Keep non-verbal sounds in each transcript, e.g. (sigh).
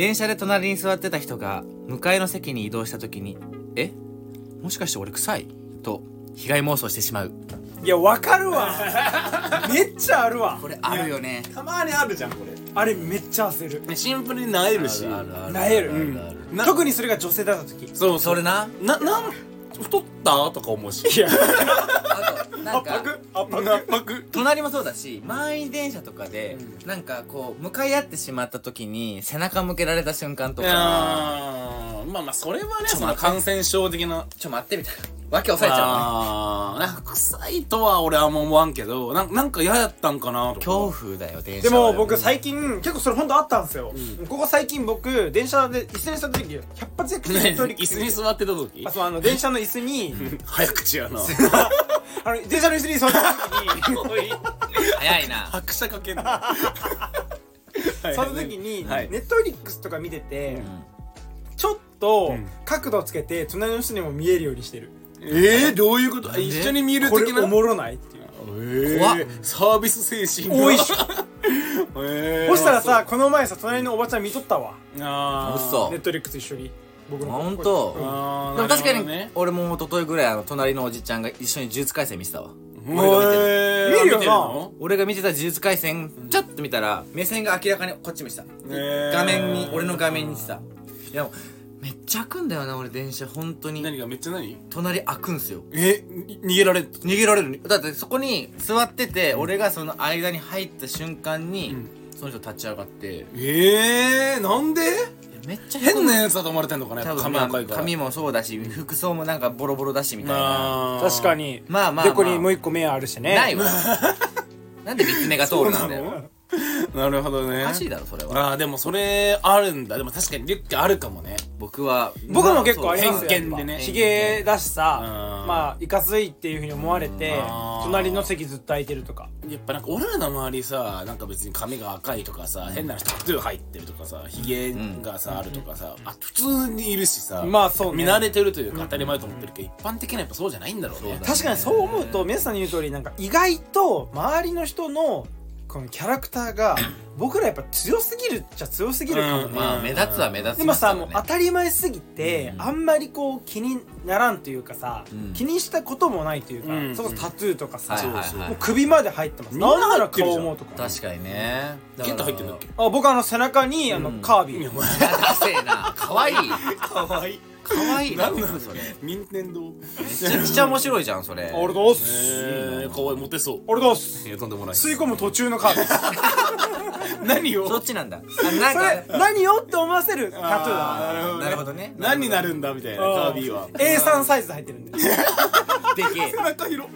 電車で隣に座ってた人が向かいの席に移動した時に「え？もしかして俺臭い?」と被害妄想してしまう。いやわかるわ。(laughs) めっちゃあるわ。これあるよね。たまにあるじゃんこれ。あれめっちゃ焦る。ねシンプルになえるし。なえる。特にそれが女性だった時。そうそそれな？ななん太った？とか思うし。いや。あ (laughs) となんか圧迫圧迫。隣もそうだし満員電車とかで、なんかこう向かい合ってしまった時に背中向けられた瞬間といかまあまあそれはねその感染症的な。ちょ待ってみたいな訳押さえちゃうね。あーなんか臭いとは俺あんま思わんけどなんなんか嫌やったんかなとか。恐怖だよ電車で。はも僕最近結構それ本当あったんですよ、ここ最近僕電車で椅子に座った時100発やね椅子に座ってた時あそうあの電車の椅子に。(laughs) 早口やな。(laughs) あの電車の椅子に座った時に (laughs) 早いな。拍車かけんな。その時に、はい。ネットフリックスとか見てて、ちょっとん。角度つけて隣の人にも見えるようにしてるえー、どういうこと？一緒に見るこれ的なおもろないっていう。えー怖っ。サービス精神が。多いっしょえー。そしたらさこの前さ隣のおばちゃん見とったわ。あー。嘘ネットフリックス一緒に。僕のほんとあーでも確かに俺も一昨日ぐらいあの隣のおじちゃんが一緒に呪術廻戦見てたわ。見てるよな。俺が見てた呪術廻戦ちょっと見たら目線が明らかにこっち見てた。ー。画面に俺の画面にしてた。いやもうめっちゃ開くんだよな俺電車本当に。何がめっちゃ何？隣開くんすよ。え？に逃げられん逃げられる。だってそこに座ってて俺がその間に入った瞬間に、ん。その人立ち上がって。えー、なんで？めっちゃ変なやつだと思われてんのかな？多分まあ髪もそうだし服装もなんかボロボロだしみたいな。確かに。まあまあまあ。でこにもう一個目あるしね。ないわ。(laughs) なんで三つ目が通るなんだよ (laughs) なるほどね。おかしいだろそれは。ああでもそれあるんだ。でも確かにリュッケあるかもね。僕は僕も結構ありますよ偏見でねひげだしさうん。まあいかついっていうふうに思われて隣の席ずっと空いてるとか。やっぱなんか俺らの周りさなんか別に髪が赤いとかさ、変な人タトゥー入ってるとかさひげがさ、あるとかさあ普通にいるしさまあそうね。見慣れてるというか当たり前と思ってるけど、一般的にはやっぱそうじゃないんだろうね。そうだ確かにそう思うと皆さんに言う通りなんか意外と周りの人のこのキャラクターが (clears throat) 僕らやっぱ強すぎるっちゃ強すぎるかもうんねまあ目立つは目立つでもさもう当たり前すぎてうん。あんまりこう気にならんというかさうん。気にしたこともないというかうん。そこそタトゥーとかさもう首まで入ってます。みんななんなら顔もとか。確かにね。ケント入ってんだっけ？あ僕あの背中にあのうん。カービィ。いやお前ダセえな。かわいい。(laughs) かわいいかわい。いなんなのそれ。任天堂。めちゃくちゃ面白いじゃんそれ。あ俺どうす。えー、かわいいモテそう。俺どうす。いやとんでもない。吸い込む途中のカービィ (laughs) 何を？そっちなんだ。あなんそれか何よって思わせるタトゥーあーだなるほどね。何になるんだみたいなカービィは。A3 サイズで入ってるんででけえ。(laughs) 背中広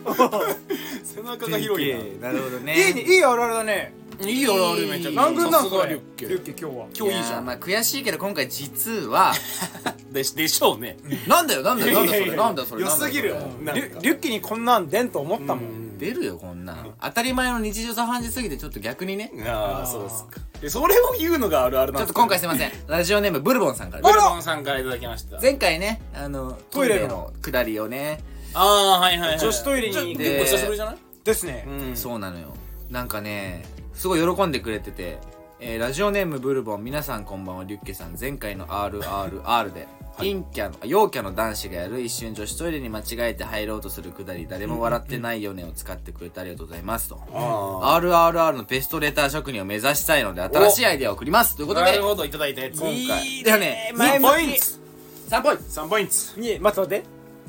背中が広いな。るほどね。いいねいいあるあるだねいいよあれめちゃくちゃ。何軍なんさすそれ？リュッケ。ュッケ今日は。今日いいじゃん。やまあ悔しいけど今回実は (laughs) でしでしょうね。なんだよなんだよなんだよそれ？なんだよそれ？良すぎるよリュリュッケにこんなん出んと思ったもん。出るよこんなん。当たり前の日常茶飯事すぎてちょっと逆にね。ああそうっすか。でそれを言うのがあるあるなんちょっと今回すいません。ラジオネームブルボンさんから。ブルボンさんから。いただきました。前回ねあのトイレトイレの。の下りをね。ああはいはいはい女子トイレにちょ結構久しぶりじゃない？ですね。うん。そうなのよ。なんかねすごい喜んでくれてて、えーラジオネームブルボン皆さんこんばんはリュッケさん前回の RRR で陰キャの陽キャの男子がやる一瞬女子トイレに間違えて入ろうとするくだり誰も笑ってないよねを使ってくれてありがとうございますと。あ RRR のベストレター職人を目指したいので新しいアイデアを送ります。というあことでなるほどいただいたやつ。今回いいね。ではね前ポイント。3ポイント。3ポイント。に待って待っ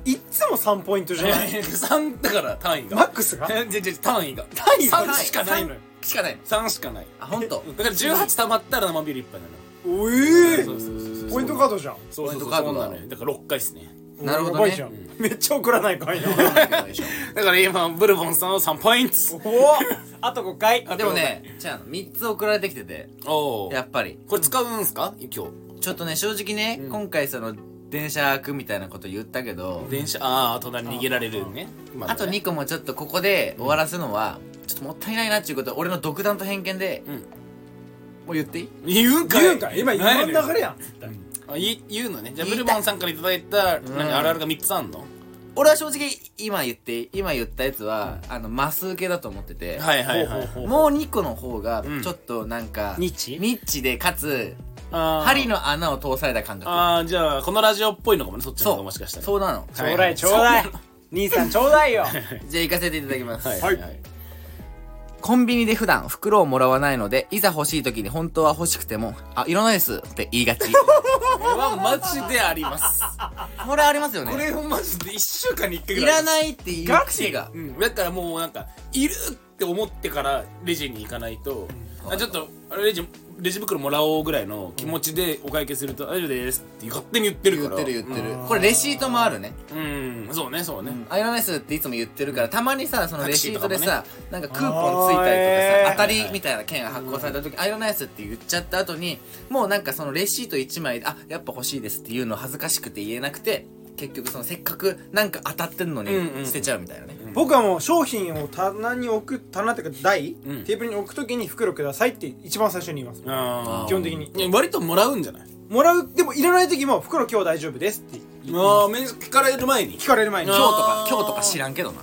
ていっつも3ポイントじゃない。(laughs) 3だから単位が。マックスが？えじゃじゃ単位が。単位が？3しかないのよしかない。3しかない。あ本当？(laughs) だから18溜まったら生ビール1杯なの。おえそうそうそうそう。ポイントカードじゃん。そうそうそう。ポイントカードだそうなのよ。だから6回っすね。なるほどね。やばいじゃん。めっちゃ送らないかいな。(laughs) だから今ブルボンさんは3ポイント。おお。(laughs) あと5回。でもねじゃあ3つ送られてきてて。おおやっぱり。これ使うんすか？今日。ちょっとね正直ね、今回その電車開くみたいなこと言ったけど、電車ああ隣に逃げられるね。あとね2個もちょっとここで終わらすのは、ちょっともったいないなっていうことで俺の独断と偏見で、うん。もう言っていい？言うんかい。言うんかい。今今何の流れやん。絶対あ言言うのね。じゃあブルボンさんからいただいたあるあるが3つあんの？俺は正直今言っていい？今言ったやつは、あのマス受けだと思ってて、はいはいはいほうほうほうもう2個の方がうん。ちょっとなんか、ニッチ？ニッチでかつ針の穴を通された感覚。ああじゃあこのラジオっぽいのかもねそっちの方そう。がもしかしたら。そうなの。ちょうだいちょうだい。兄さんちょうだいよ。じゃあ行かせていただきます、はい。はいはいコンビニで普段袋をもらわないのでいざ欲しい時に本当は欲しくても「あいらないです」って言いがち。これはマジであります。これありますよね。これをマジで1週間に1回いぐらいらないって言う癖が。うん、だからもうなんかいるって思ってからレジに行かないと、あちょっとあれレジレジ袋もらおうぐらいの気持ちでお会計すると「大丈夫です」って勝手に言ってる言から。ってる言ってる。これレシートもあるね。うんそうねそうね、あいらないっすっていつも言ってるからたまにさそのレシートでタさ、なんかクーポンついたりとかさ、当たりみたいな券が発行された時、あいらないっすって言っちゃった後にもうなんかそのレシート1枚であやっぱ欲しいですっていうの恥ずかしくて言えなくて結局そのせっかくなんか当たってんのに捨てちゃうみたいなね、僕はもう商品を棚に置く棚っていうか台、うん。テーブルに置くときに袋くださいって一番最初に言います。あ基本的に。ーいや割ともらうんじゃない？もらうでもいらない時も袋今日大丈夫ですってああ面聞かれる前に？聞かれる前に。あ今日とか今日とか知らんけどな。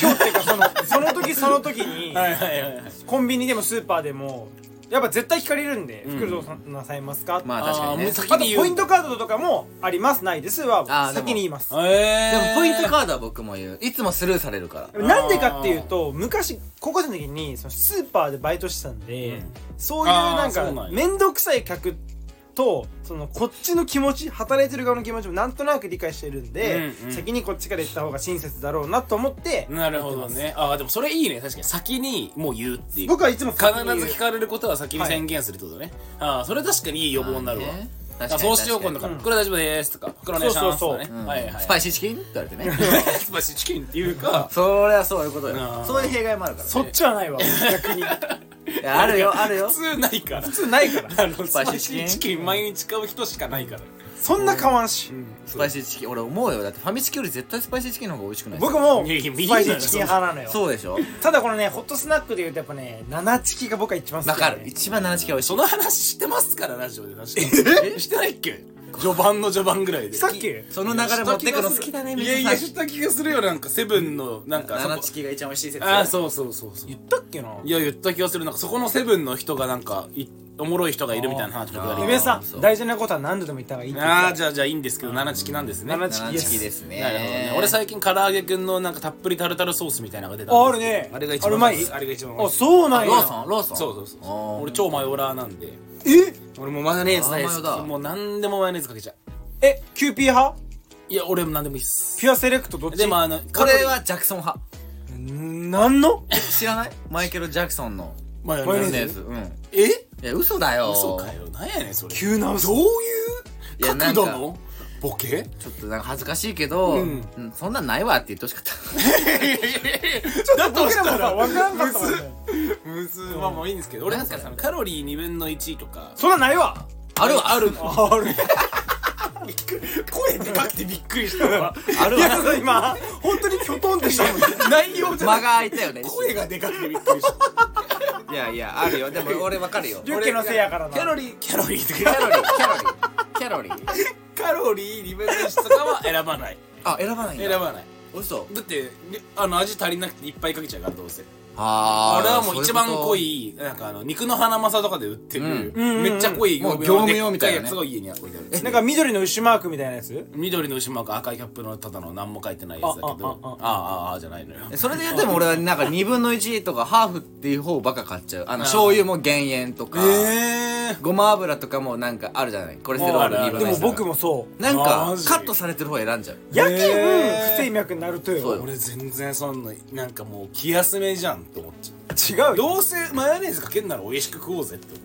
今日っていうかそのその時その時に (laughs) はいはいはいはい。コンビニでもスーパーでもやっぱ絶対聞かれるんでうん袋どうなさいますか、まあ確かにね。あ先あとに言う。ポイントカードとかもあります。ないですはあーでも。先に言います。えでもポイントカードは僕も言う。いつもスルーされるから。なんでかっていうと昔高校生の時にそのスーパーでバイトしてたんで、うん。そういうなんかあーそうなんや。面倒くさい客とそのこっちの気持ち働いてる側の気持ちもなんとなく理解してるんで、うんうん。先にこっちから言った方が親切だろうなと思ってなるほどね。ああでもそれいいね。確かに。先にもう言うっていう。僕はいつも必ず聞かれることは先に宣言するってことね、ああそれ確かにいい予防になるわ、まあねあ確かにそうしよう今度から、うんこれ大丈夫です。とかこれお願いしますそう。そうそうとかね、うん。はいはいスパイシーチキン？って言われてね。スパイシーチキンっていうか。(laughs) そりゃそういうことよ。そういう弊害もあるからね。そっちはないわ (laughs) 逆に。いやあるよあるよ。普通ないから。普通ないから。あのスパイパイシーチキン？シーチキン毎日買う人しかないからそんな変わんし、スパイシーチキン俺思うよ。だってファミチキより絶対スパイシーチキンの方が美味しくない僕もいやいやスパイシーチキン派なのよ。そうでしょ？ただこのねホットスナックでいうとやっぱね七チキが僕は一番好きわかる一番七チキ美味しいその話してますからラジオで確かにえ？してないっけ？(laughs) 序盤の序盤ぐらいで。さっきその流れ持ってくの好きだねいやいやした気がするよなんかセブンのなんか七チキが一番美味しい説。ああそうそうそうそう。言ったっけな？いや言った気がする。なんかそこのセブンの人がなんかいおもろい人がいるみたいな話僕があー夢さん大事なことは何度でも言った方がいいって言ってた。ああじゃあじゃあいいんですけど七チキなんですね。七七チキですね。なるほどね。俺最近からあげクンのなんかたっぷりタルタルソースみたいなのが出たんですああるね。あれが一番あれうまい？あれが一番うまい。あそうなんや。ローソン？ローソン？そうそうそう俺超マヨラーなんで。え？俺もうマヨネーズ大好き。もう何でもマヨネーズかけちゃう。えキューピー派？いや俺も何でもいいっす。ピュアセレクトどっち？でもあのこれはジャクソン派。ん？なんの？知らない？マイケル・ジャクソンのマヨネーズ。うん。え？いや嘘だよ。嘘かよ。なんやねんそれ。急な嘘。どういういやなんか角度のボケ？ちょっとなんか恥ずかしいけど、うん。うんそんなんないわって言ってほしかった。だとした僕らもさら分からんかったもんねむず。まあもういいんですけど俺なんかそのカロリー2分の1とか。そんなんないわ。あるわ。ある。ある。声でかくてびっくりしたわ。いあるわ。や今本当にキョトンってしたもん内容じゃ間なが空いたよね。く声がでかくてびっくりしたいやいやあるよ。でも俺わかるよ。(laughs) リュッケのせいやからな。キャロリーキャロリー。とキャかロリー。キャロリー。キャロリー。カロリー2分の1とかは選ばない。あ選ばないんだ。選ばない。嘘。だってりあの味足りなくていっぱいかけちゃうからどうせああれはもう一番濃いいなんかあの肉のハナマサとかで売ってる、うん。めっちゃ濃いもう業務用みたいなやつが家に置いてあるなんか緑の牛マークみたいなやつ？緑の牛マーク赤いキャップのただの何も書いてないやつだけど。ああああ。あああじゃないのよ。それで言っても俺はなんか2分の1とかハーフっていう方ばっか買っちゃう。あの醤油も減塩とか。えごま油とかもなんかあるじゃない？コレステロール2分の1でも僕もそう。なんあかカットされてる方選んじゃう。やけん不整脈になるとよ。俺全然そんななんかもう気休めじゃんって思っちゃう。違うよ。どうせマヨネーズかけんなら美味しく食おうぜって思う。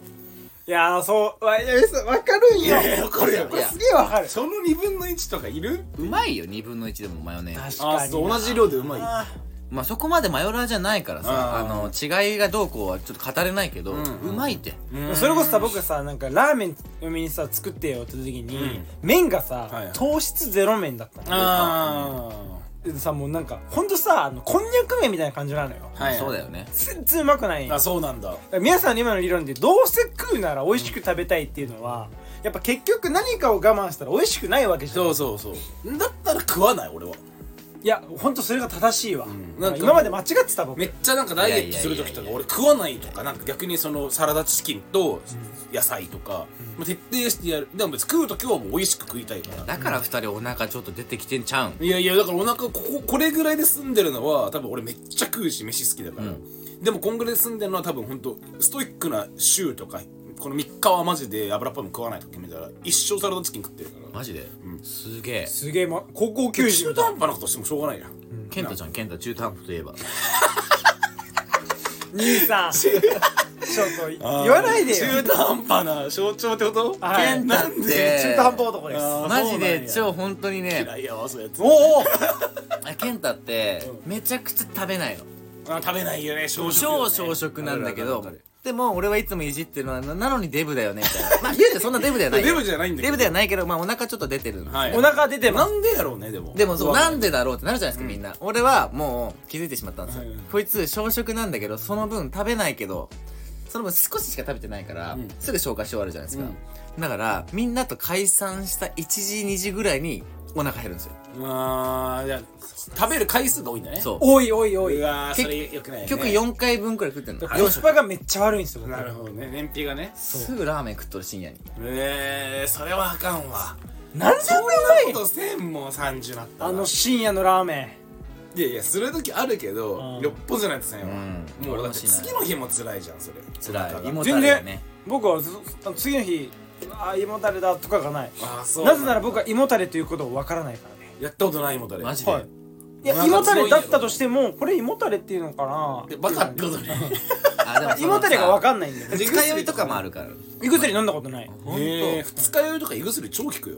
いやーそう。わいや嘘わかるんよ。いやいやわかるよこれすげえわかる。その2分の1とかいる？うまいよ2分の1でもマヨネーズ。あそう同じ量でうまいあまあそこまでマヨラーじゃないからさああの違いがどうこうはちょっと語れないけど、うん。まいって。ーそれこそさ僕さなんかラーメン嫁にさ作ってよって時に、うん。麺がさ、はいはい。糖質ゼロ麺だったの。あでさもうなんかほんとさあのこんにゃく麺みたいな感じなのよ。あはい。そうだよね。全然うまくない。あそうなんだ。皆さんの今の理論でどうせ食うなら美味しく食べたいっていうのはやっぱ結局何かを我慢したら美味しくないわけじゃん。そうそうそう。だったら食わない俺はいやほんとそれが正しいわ、ん。なんか今まで間違ってた僕。めっちゃなんかダイエットする時とか俺食わないとかなんか逆にそのサラダチキンと野菜とか、もう徹底してやる。でも別に食う時はもう美味しく食いたいか。らだから二人お腹ちょっと出てきてんちゃうん。いやいやだからお腹こここれぐらいで済んでるのは多分俺めっちゃ食うし飯好きだから、でもこんぐらいで済んでるのは多分本当ストイックな週とかこの3日はマジで油っぽいもん食わないと決めたら一生サラダチキン食ってるから。マジで、すげえ。すげえ、ま、高校球児中途半端なことしてもしょうがないじゃんケンタちゃんケンタ中途半端といえば。(laughs) 兄さん。(laughs) ちょっと言わないでよ。中途半端な象徴ってこと？はい。ケンタって。中途半端男です。マジで超本当にね。嫌いやわそうやつ。おお (laughs) ケンタってめちゃくちゃ食べないの。あ食べないよね小食ね。小食なんだけどでも俺はいつもいじってるのはななのにデブだよねみたいな。(laughs) まあ言うてそんなデブではない。よデブじゃないんだけど。デブではないけどまあお腹ちょっと出てるの。はい。お腹出てます。なんでやろうねでも。でもそうなんででだろうってなるじゃないですかみんな。俺はもう気づいてしまったんですよ。はいはいこいつ小食なんだけどその分食べないけどその分少ししか食べてないからん。すぐ消化し終わるじゃないですか。だからみんなと解散した1時2時ぐらいにお腹減るんですよあーじゃあ食べる回数が多いんだね。そう。おいおいおい。結うわーそれよくないよね。結局4回分くらい食ってんの。コスパがめっちゃ悪いんですよ僕。なるほどね。燃費がね。すぐラーメン食っとる深夜に。えー、それはあかんわ。なんでそんなことせんもん30なったらあの深夜のラーメいやいやする時あるけどうん。よっぽどじゃないとせんわ。うん。もうだって次の日も辛いじゃんそれ。辛い。胃ももたれがね。ン僕はずあの次の日あ胃もたれだとかがない。あーそうなぜなら僕は胃もたれということをわからないから。ねやったことないもたれ。マジで、はい。いや胃もたれだったとしてもこれ胃もたれっていうのかな？でバカってことね (laughs) あでも胃もたれがわんかんないんだよ二日酔いとかもあるから。胃薬飲んだことない。二日酔いとか胃薬超効くよ。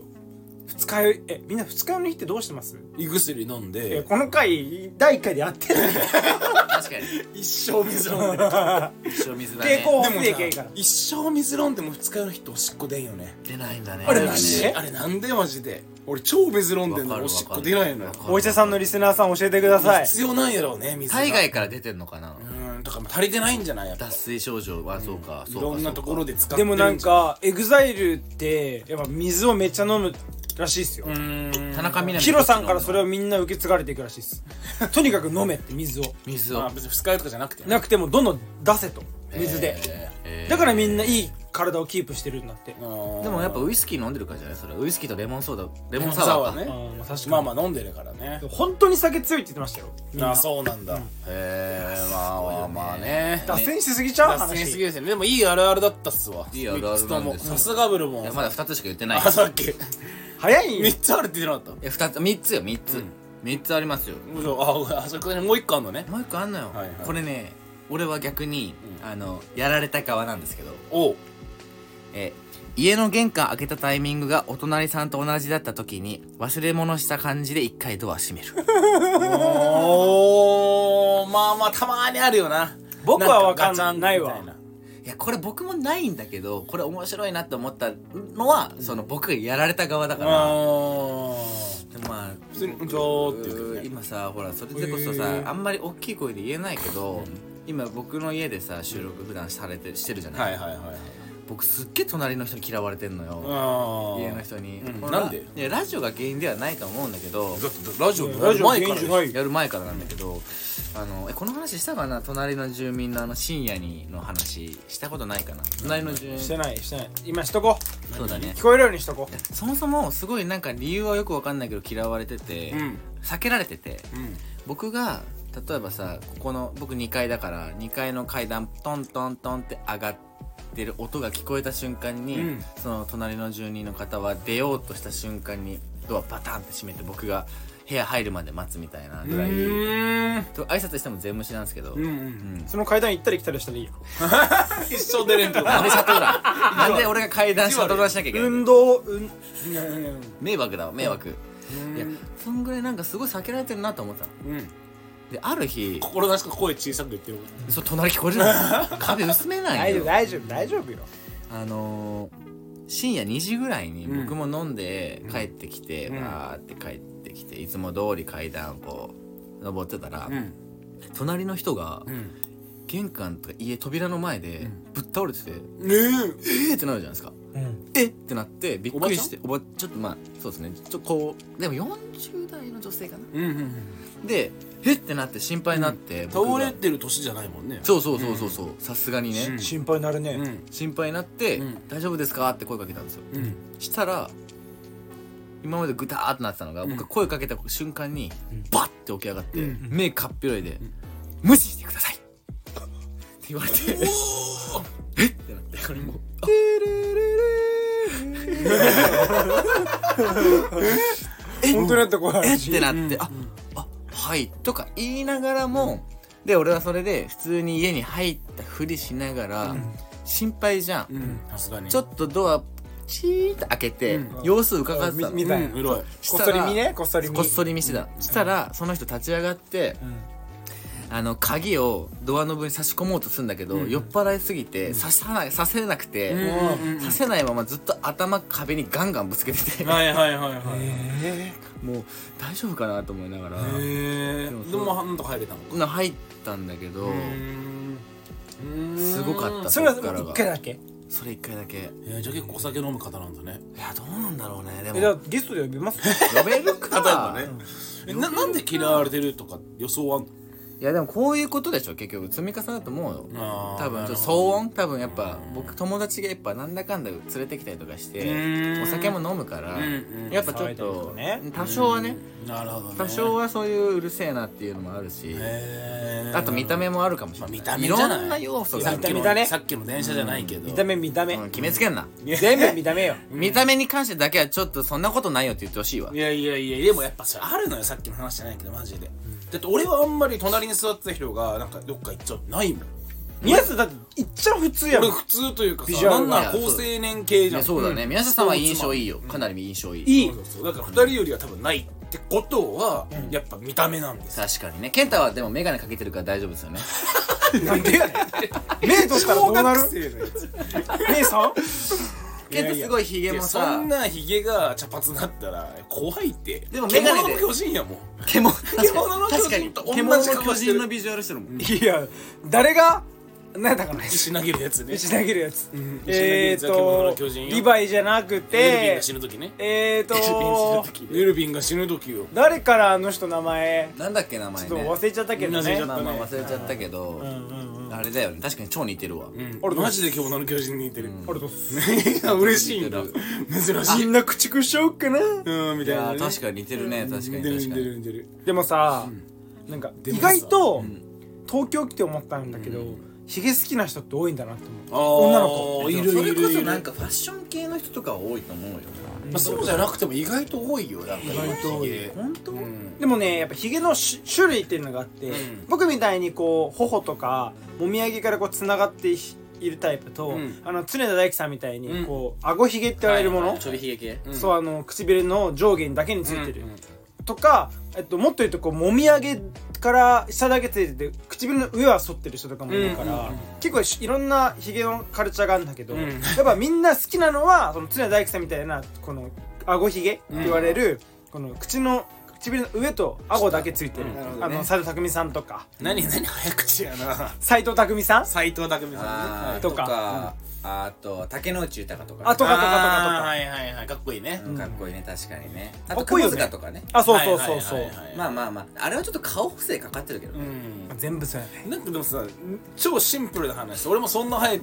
二日酔い？えみんな二日酔いの日ってどうしてます？胃薬飲んえでこの回第1回でやってる。確かに。(laughs) 一生水飲んで (laughs) 一生水だね。蛍光でも補正いいから。一生水飲んでも二日酔いの日っておしっこ出んよね。出ないんだね。あれママジであれなんでマジで？俺超水飲んでおしっこ出ないのよ。お医者さんのリスナーさん教えてください。必要なんやろうね水が。海外から出てんのかな。うんとか足りてないんじゃないやっぱ。脱水症状。はそうか、いそうかろんなところで使ってでもなんるかエグザイルってやっぱ水をめっちゃ飲むらしいっすよ。うーん。田中みな実ヒロさんからそれをみんな受け継がれていくらしいっす。(laughs) とにかく飲めって水を。水を。まあ別に二日酔いとかじゃなくてね。なくてもどんどん出せと。水で。えー。だからみんないい体をキープしてるんだって。でもやっぱウイスキー飲んでるからじゃない？それウイスキーとレモンソーダ。レモンサワーか。サワーね。あーまあ確かに。まあまあ飲んでるからね。本当に酒強いって言ってましたよ。みんなああそうなんだ。へえまあまあまあね。脱線しすぎちゃう？脱線しすぎ話ですねでもいいあるあるだったっすわ。いいあるあるなんです。三つとも。さすがブルボンまだ2つしか言ってない。あさっき早いんよ。3つあるって言ってなかっいや2つ3つよ。3つ、三つありますよ。たああそこにもう一個あんのね。もう一個あんのよ、はいはい。これね俺は逆に、あのやられた側なんですけど。おうえ家の玄関開けたタイミングがお隣さんと同じだった時に忘れ物した感じで一回ドア閉める。おーまあまあたまーにあるよな。僕はわかんガチャンないわいいやこれ僕もないんだけどこれ面白いなって思ったのは、その僕がやられた側だから、あでもまあ普通に「じゃー」って言うね。今さほらそれでこそさ、へー。あんまり大きい声で言えないけど、今僕の家でさ収録普段されてしてるじゃない、はいはいはいはい僕すっげえ隣の人に嫌われてんのよ、家の人に、うん。なんで？いやラジオが原因ではないと思うんだけどだってラジオラジオ前からやる前からなんだけどあのえこの話したかな？隣の住民のあの深夜にの話したことないかな？隣の住民。してないしてない。今しとこそうだね。聞こえるようにしとこそもそもすごいなんか理由はよくわかんないけど嫌われてて、うん。避けられててうん。僕が例えばさここの僕2階だから2階の階段トントントンって上がってる音が聞こえた瞬間に、うん。その隣の住人の方は出ようとした瞬間にドアバタンって閉めて僕が部屋入るまで待つみたいなぐらい、うんと挨拶しても全無視なんですけど、うんううん。んその階段行ったり来たりしたらいいよ。(laughs) 一生出れんとなんでシャトーラーなんで俺が階段シャトーラーしなきゃいけないの？運動うん迷惑だわ迷惑、うん。いやそんぐらいなんかすごい避けられてるなと思ってたの。うんである日心なしか声小さく言ってる。そう隣聞こえるの (laughs) 壁薄めないよ。大丈夫大丈夫大丈夫よ。あのー深夜2時ぐらいにうん。僕も飲んで帰ってきて、うん。わーって帰ってきていつも通り階段をこう登ってたら、うん。隣の人がうん。玄関とか家扉の前でぶっ倒れてて、ねえーってなるじゃないですか。うん。えってなってびっくりしておばちょっとまあそうですね。ちょっとこうでも40代の女性かな。うんうんうん。でえ？ってなって心配になって、僕が。倒れてる年じゃないもんね。そうそうそうそうそう。さすがにね、うん。心配になるね、うん。心配になって、うん。大丈夫ですか?」って声かけたんですよ。うん。したら今までグターってなってたのが、うん。僕が声かけた瞬間にうん。バッて起き上がって、うん。目かっぴろいで、無視してください!」って言われて。え？ってなって。これもう。あ (laughs) 本当になった怖いえ？ってなって、ああはいとか言いながらも、で俺はそれで普通に家に入ったふりしながら、心配じゃん、うん。ちょっとドアチーって開けて、うん。様子伺ってたの。み見たい。うん。うろい。こっそり見ね。こっそり見こっそり見してた。したらその人立ち上がってうんあの鍵をドアノブに差し込もうとするんだけど、酔っ払いすぎて刺さない刺せなくて、うん。刺せないままずっと頭壁にガンガンぶつけてて、はいはいはいはいえもう大丈夫かなと思いながら、へえでもでもなんとか入れたの？入ったんだけど、すごかったーそれはそっからが。一回だけ？それ一回だけ。えーじゃあ結構お酒飲む方なんだね。いやどうなんだろうね。でえじゃゲストで呼びます？(laughs) 呼べるか。例えばね。えななんで嫌われてるとか予想は？いやでもこういうことでしょ。結局積み重なると思うよ多分ちょっと騒音？多分やっぱ僕友達がやっぱなんだかんだ連れてきたりとかしうてお酒も飲むからやっぱちょっと多少はね多少はそういううるせえなっていうのもあるしあと見た目もあるかもしれまあない見た目い。いろんな要素がさっきの見た目ね。さっきの電車じゃないけど。見た目見た目。うん決めつけんな。全部見た目よ。見た目に関してだけはちょっとそんなことないよって言ってほしいわ。いやいやいやでもやっぱそれあるのよさっきの話じゃないけどマジでだって俺はあんまり隣に座ってた人がなんかどっか行っちゃうないもん。宮下だっていっちゃ普通やろ俺普通というかさビジュアルがなんなら高青年系いじゃん。やそうだね。宮下さんは印象いいよ。かなり印象いい。いい。そう。そうそうだから二人よりは多分ないってことはやっぱ見た目なんですよ。確かにね。健太はでも眼鏡かけてるから大丈夫ですよね。なんでやねん。目取ったらどうなる？小学生のやつ。姉さん？健太すごいヒゲもさんなヒゲが茶髪だったら怖いって。でも眼鏡で獣の巨人やもん。獣獣の巨確かに人と同じ獣の巨顔してる。人のビジュアルしてるもんいや誰が何やったかな石投げるやつね。石投げるやつ。ん。えー石投げるやつは獣のとリヴァイじゃなくエルヴィンてが死ぬ時ね。えーとエルヴィンが死ぬ時よ。誰からあの人名前？なんだっけ名前ね。ちょっと忘れちゃったけどね。忘れちゃったまあまあ忘れちゃったけど。うんうんうんあれだよね。確かに超似てるわ。うん。俺マジで獣の巨人に似てる。あれどうす。嬉しいんだ。珍しい。みんな駆逐しちゃおうかな。うんみいたいなね。確かに似てるね。確かに似てる似て確かに。る似てる。でもさなんか意外とん。東京来て思ったんだけどヒゲ好きな人って多いんだなって思う。あ女の子。いでもそれるいる。いるこそなんかファッション系の人とかは多いと思うよ。まあそうじゃなくても意外と多いよなんか意外と多い。本当？うん。でもねやっぱヒゲのし種類っていうのがあって、うん。僕みたいにこう頬とかもみあげからこうつながっていいるタイプと、うん。あの常田大樹さんみたいにうん。こう顎ひげって言われるもの、はいはいちょびひげ系うん。そうあの唇の上下にだけについてる、うんうんとか、えっと、もっと言うとこうもみあげから下だけついてて唇の上は反ってる人とかもいるから、結構しいろんなひげのカルチャーがあるんだけど、うん。やっぱみんな好きなのはその常田大樹さんみたいなこの顎ひげって言われる、この口の唇の上と顎だけついてる、うん。なるほあの斎藤工さんとか。何何早口やな。斎藤工さん？斎藤工さんね。とかあと竹野内豊とかあとかとかとかとか。はいはいはい。かっこいいね。うん。かっこいいね確かにね。あとかっこいいよね。窪塚とかね。あそうそうそうそう、まあまあまああれはちょっと顔補正かかってるけどうねん。全部そうやね。なんかでもさ超シンプルな話。俺もそんな生え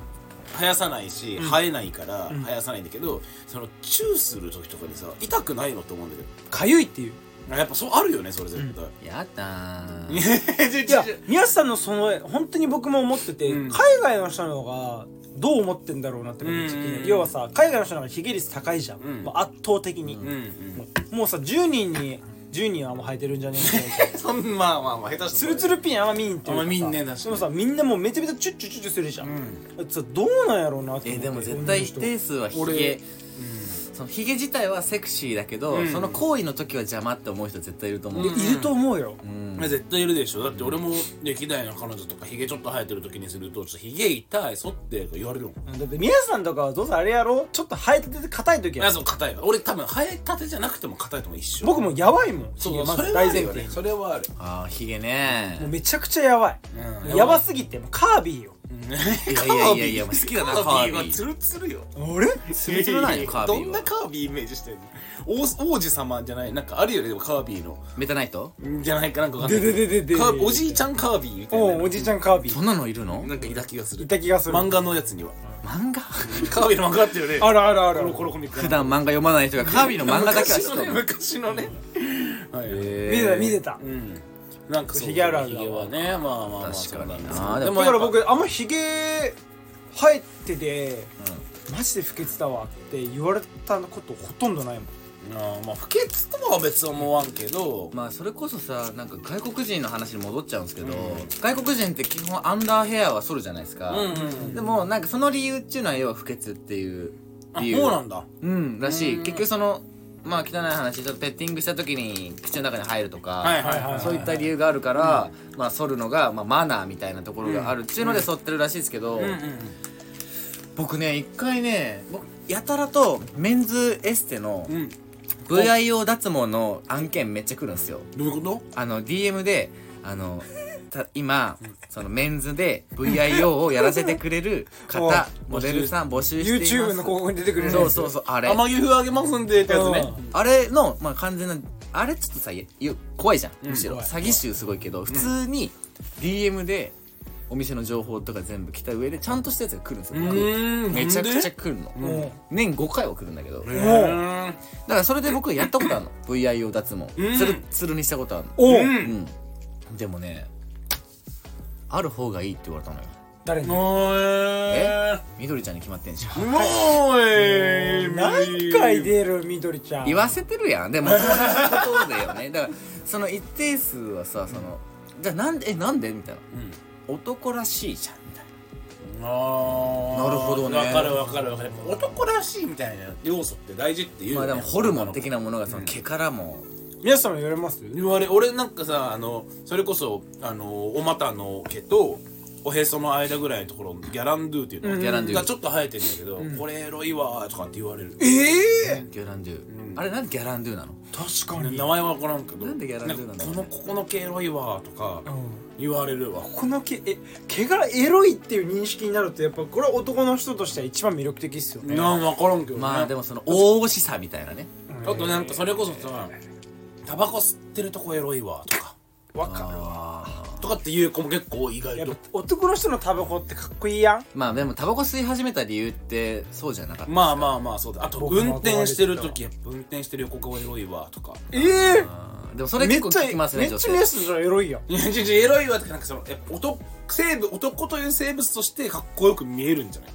生やさないし、生えないからん。生やさないんだけど、そのチューする時とかにさ痛くないのって思うんだけかゆいっていう。どやっぱそうあるよねそれ絶対、やだー。(laughs) いや宮下さんのその本当に僕も思ってて、うん。海外の人の方がどう思ってんだろうなって思ってうんうん。要はさ海外の人の方がヒゲ率高いじゃん、うん。もう圧倒的に、うんうん。もうさ10人に10人はもう生えてるんじゃねえ (laughs) そんまあまあまあ下手ツルツルピンあんま見んってあんま見んね確かに。でもさみんなもうめちゃめちゃチュッチュチュッチュするじゃん、うん。さどうなんやろうなって思ってえでも絶対一定数はヒ俺ゲそのヒゲ自体はセクシーだけど、うん。その行為の時は邪魔って思う人絶対いると思う、いやいると思うよ、うん。うん絶対いるでしょ。だって俺も歴代の彼女とかヒゲちょっと生えてる時にするとちょっとヒゲ痛い剃ってとか言われるもん。だって宮下さんとかはどうせあれやろ？ちょっと生えてて硬い時やいやそう硬い。から俺多分生えたてじゃなくても硬いとも一緒僕もやばいもん。そうヒゲまずそれはあ大前提るよねそれはある。ああヒゲね。もうめちゃくちゃやばい、うん。やばすぎてもうカービィよいやいやいやいや好きだなカービィ。はツルツルよ。俺ツルツルなんよカービィは。どんなカービィイメージしてるの？王王子様じゃないなんかあるよねでもカービィの。メタナイト？じゃないかなんかわかんない。でででででカーおじいちゃんカービィみたいな。おうおじいちゃんカービィ。そんなのいるの？なんかいた気がする。いた気がする。漫画のやつには。漫画？カービィの漫画あったよね。あるあるある。コロコロコミック普段漫画読まない人がカービィの漫画だけは知っとるの。昔のね。はい。見てた見てた。うんなんかそうヒゲあるあるだヒゲはねまあまあまあ確かにな。でもだから僕あんまひげ生えててマジで不潔だわって言われたことほとんどないもん。ぱあーまあ不潔とは別に思わんけど。まあそれこそさなんか外国人の話に戻っちゃうんですけど、外国人って基本アンダーヘアは剃るじゃないですか、うんうんでもなんかその理由っていうのは要は不潔っていうあ理由。そうなんだ。うんらし結局そのまあ汚い話ちょっとペッティングした時に口の中に入るとか、そういった理由があるから、まあ剃るのが、まあ、マナーみたいなところがある。っていうので剃ってるらしいですけど、うんうん僕ね一回ね僕やたらとメンズエステのうん。VIO 脱毛の案件めっちゃ来るんですよ。どういうこあの DM であのた今そのメンズで VIO をやらせてくれる方 (laughs) モデルさん募集。しています。YouTube の広告に出てくるやつ。そうそうそうあれ。と天城風あげますんでってやつね。うん。あれの、まあ、完全なあれちょっとさ怖いじゃんむしろ、怖い。詐欺集すごいけど普通に DM でお店の情報とか全部来た上でちゃんとしたやつが来るんですよう僕。めちゃくちゃ来るの、も年5回は来るんだけど。だからそれで僕やったことあるの。VIO 脱毛。うん。つるつるにしたことあるの。うん。でもねある方がいいって言われたのよ。誰に？おえ？ーみどりちゃんに決まってんじゃん。もう何回出るみどりちゃん？言わせてるやん。でも (laughs) そういうことだよね。だからその一定数はさそのじゃあなんでえなんで？みたいな。男らしいじゃんみたいあー。なるほどね。わかるわかるわかる。男らしいみたいな要素って大事って言うまあでもホルモン的なものがその毛からも皆さんも言われます？言われ俺なんかさあのそれこそあのお股の毛とおへその間ぐらいのところギャランドゥっていうの、ギャランドゥ。がちょっと生えてんだけど、これエロいわーとかって言われる。ええギャランドゥ。あれなんでギャランドゥなの？確かに。名前は分からんけど。なんでギャランドゥなんだろうねかこのここの毛エロいわーとかうん。言われるわ。この毛え毛がエロいっていう認識になるとやっぱこれは男の人としては一番魅力的ですよね。なん分からんけどね。まあでもその大押しさみたいなね。あとなんかそれこそさタバコ吸ってるとこエロいわとか。わかるわ。あとかっていう子も結構意外と。やっぱ男の人のタバコってかっこいいやん。ーまあでもタバコ吸い始めた理由ってそうじゃなかった。まあまあまあそうだ。あと僕も運転してる時やっぱ運転してる横顔エロいわとか。ええでもそれ結構聞きますねめっちゃメスじゃエロいやん。いや違う違うエロいわとかなんかそのやっぱ男生物男という生物としてかっこよく見えるんじゃない？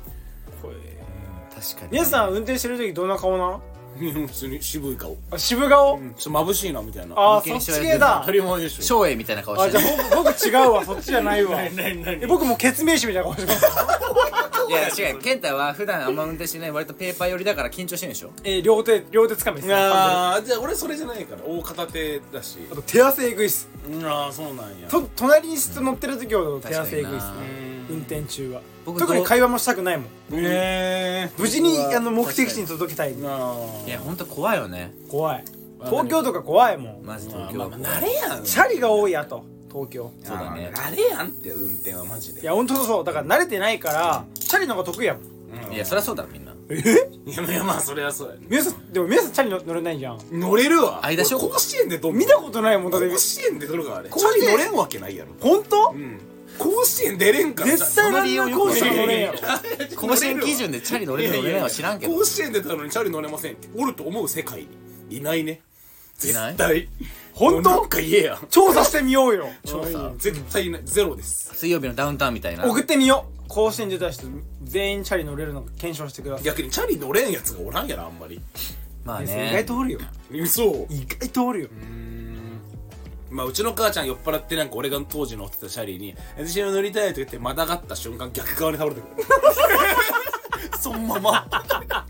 確かに。皆さん運転してる時どんな顔な普通に渋い顔。あ渋顔、うん。ちょっと眩しいなみたいな。あそっち系だ。当たり前でしょ。照英みたいな顔しあじゃてるあ僕僕違うわ。そっちじゃないわ。(laughs) え僕もうケツメイシみたいな顔してます (laughs) いや違う。健太は普段あんま運転しない割とペーパー寄りだから緊張してるんでしょ。えー両手両手つかめですね。ああーじゃあ俺それじゃないから。大片手だし。と手汗えぐいっす。ああそうなんや。と隣に人乗ってる時ほど手汗えぐいっすね。に運転中は僕特に会話もしたくないもん。へえ無事にあの目的地に届けたい。いやほんと怖いよね。怖い。あ東京とか怖いもん。マジまあ東京慣れやん。チャリが多いやと東京。そうだね。慣れやんって運転はマジで。いやほんとそうだから慣れてないからチャリの方が得意やもん。うん。いやそりゃそうだろみんな。え？いやいやまあそれはそうやね。皆さんでも皆さんチャリ乗乗れないじゃん。乗れるわ。間小俺甲子園で撮る見たことないもんだって。甲子園で撮るからあれ。チ甲子園ャリ乗れんわけないやろ。本当？うん甲子園出れんから絶対あんなコース乗れんやろ。甲子園基準でチャリ乗れるの乗れないは知らんけど。甲子園出たのにチャリ乗れませんって。おると思う世界。にいないね。いない？絶対。本当？か言えや。調査してみようよ。調査。絶対いない。ゼロです。水曜日のダウンタウンみたいな。送ってみよう。甲子園出た人全員チャリ乗れるのか検証してください。逆にチャリ乗れんやつがおらんやろあんまり。まあ意ね外とおるよ。そう意外とおるよまあうちの母ちゃん酔っ払ってなんか俺が当時乗ってたチャリに「私も乗りたい」と言ってまたがった瞬間逆側に倒れてくる。(laughs) そのまま。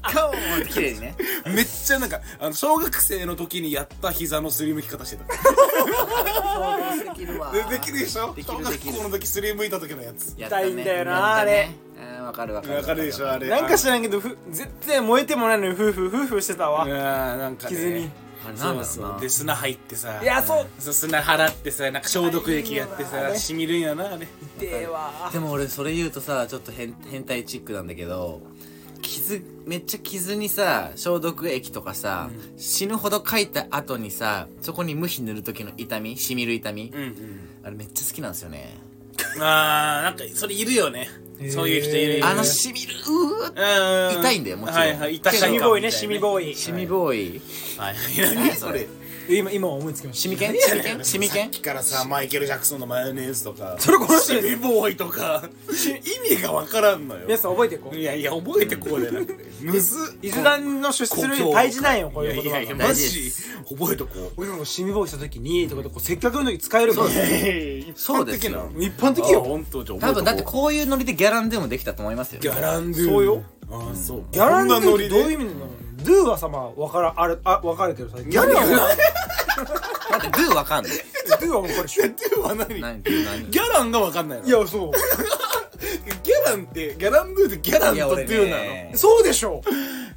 顔も綺麗にね。めっちゃなんかあの小学生の時にやった膝のすりむき方してた。できるわ。でできるでしょ？できる小できる学校の時すりむいた時のやつ。やったね痛いんだよなあれ。わかるわかるわかる。でしょあれ。なんか知らんけどふ絶対燃えてもないのに夫婦夫婦してたわ。うんなんかね。傷にあれなそんだろうで砂入ってさ。いやそう。そう砂払ってさなんか消毒液やってあされ。しみるんやなあれ。でえわ。でも俺それ言うとさちょっと変変態チックなんだけど傷めっちゃ傷にさ消毒液とかさ、死ぬほどかいた後にさそこに無比塗る時の痛みしみる痛み、うんうん。あれめっちゃ好きなんですよね。(laughs) あーなんかそれいるよねそういう人いるあのしみるう痛いんだよもちろん。はいはい。痛シミボーイねシミボーイ。しみボーイ。はい。はい。何それ今今思いつきました。しみけん。しみけんしみけんさっきからさマイケル・ジャクソンのマヨネーズとか。それこの人シミボーイとか意味がわからんのよ。皆さん覚えていこう。いやいや覚えてこうじゃなくて。むずっ。伊豆団の出出するに大事なんよこういう言葉がいやいやマジ覚えとこう。俺もシミボーイした時にとかでこうせっかくの時使えるから。いやいやいやそうですよ。一一般的よ本当じゃ多分だってこういうノリでギャランドゥもできたと思いますよギャランドゥそうよああそう。ギャランドゥどういう意味なのドゥはさまあわからあるあわかるけどさギャランはだってドゥわかんない。ドゥはわかるでしょ。ドゥは何？何？ドゥ何？ギャランがわかんないの。いやそう。ギャランってギャランドゥってギャランとドゥなの。ね。そうでしょ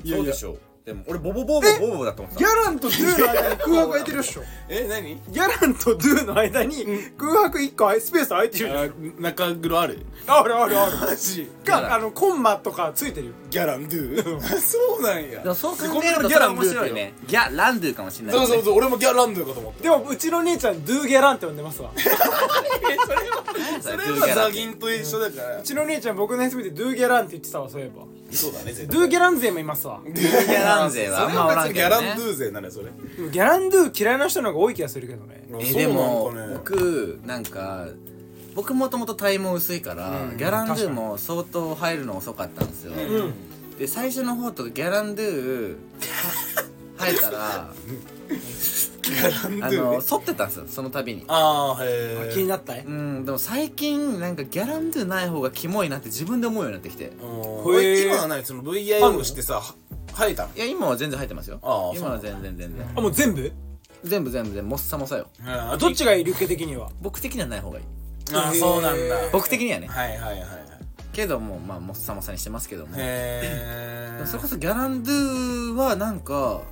いやいや。ょでも俺ボボボボボボボだと思ってギャランとドゥの間に空白空いてるっしょえ何ギャランとドゥの間に空白1個スペース空いてるでしょあ中黒あるあるあるあるマジかあのコンマとかついてるよギャランドゥそうなんやでもそう考えるこんなのとそれ面白いねギャランドゥかもしれないそうそうそう俺もギャランドゥかと思ったでもうちの姉ちゃんドゥギャランって呼んでますわそれはザギンと一緒だからうちの姉ちゃん僕の SB でドゥギャランって言ってたわそういえばそうだね絶ドゥギャラン勢もいますわ。ギャラン勢はあんまおらんけどね。ギャランドゥ勢なのよそれ。ギャランドゥ嫌いな人の方が多い気がするけどね。えでも僕なんか僕もともと体毛薄いから、うん。ギャランドゥも相当入るの遅かったんですよ、うん。で最初の方とかギャランドゥ生えたらギャランドあの剃ってたんですよその度に。ああへえ気になったいうんでも最近なんかギャランドゥない方がキモいなって自分で思うようになってきて。へうんー今は何？その VIO してさは生えたの？いや今は全然入ってますよ。ああ今は全然全然。あもう全部？全部全部全部もっさもさよ。あどっちがいい？リュッケ的には？僕的にはない方がいい。あそうなんだ。僕的にはね。はいはいはいはい。けどもまあもっさもさにしてますけども。へえそれこそギャランドゥはなんか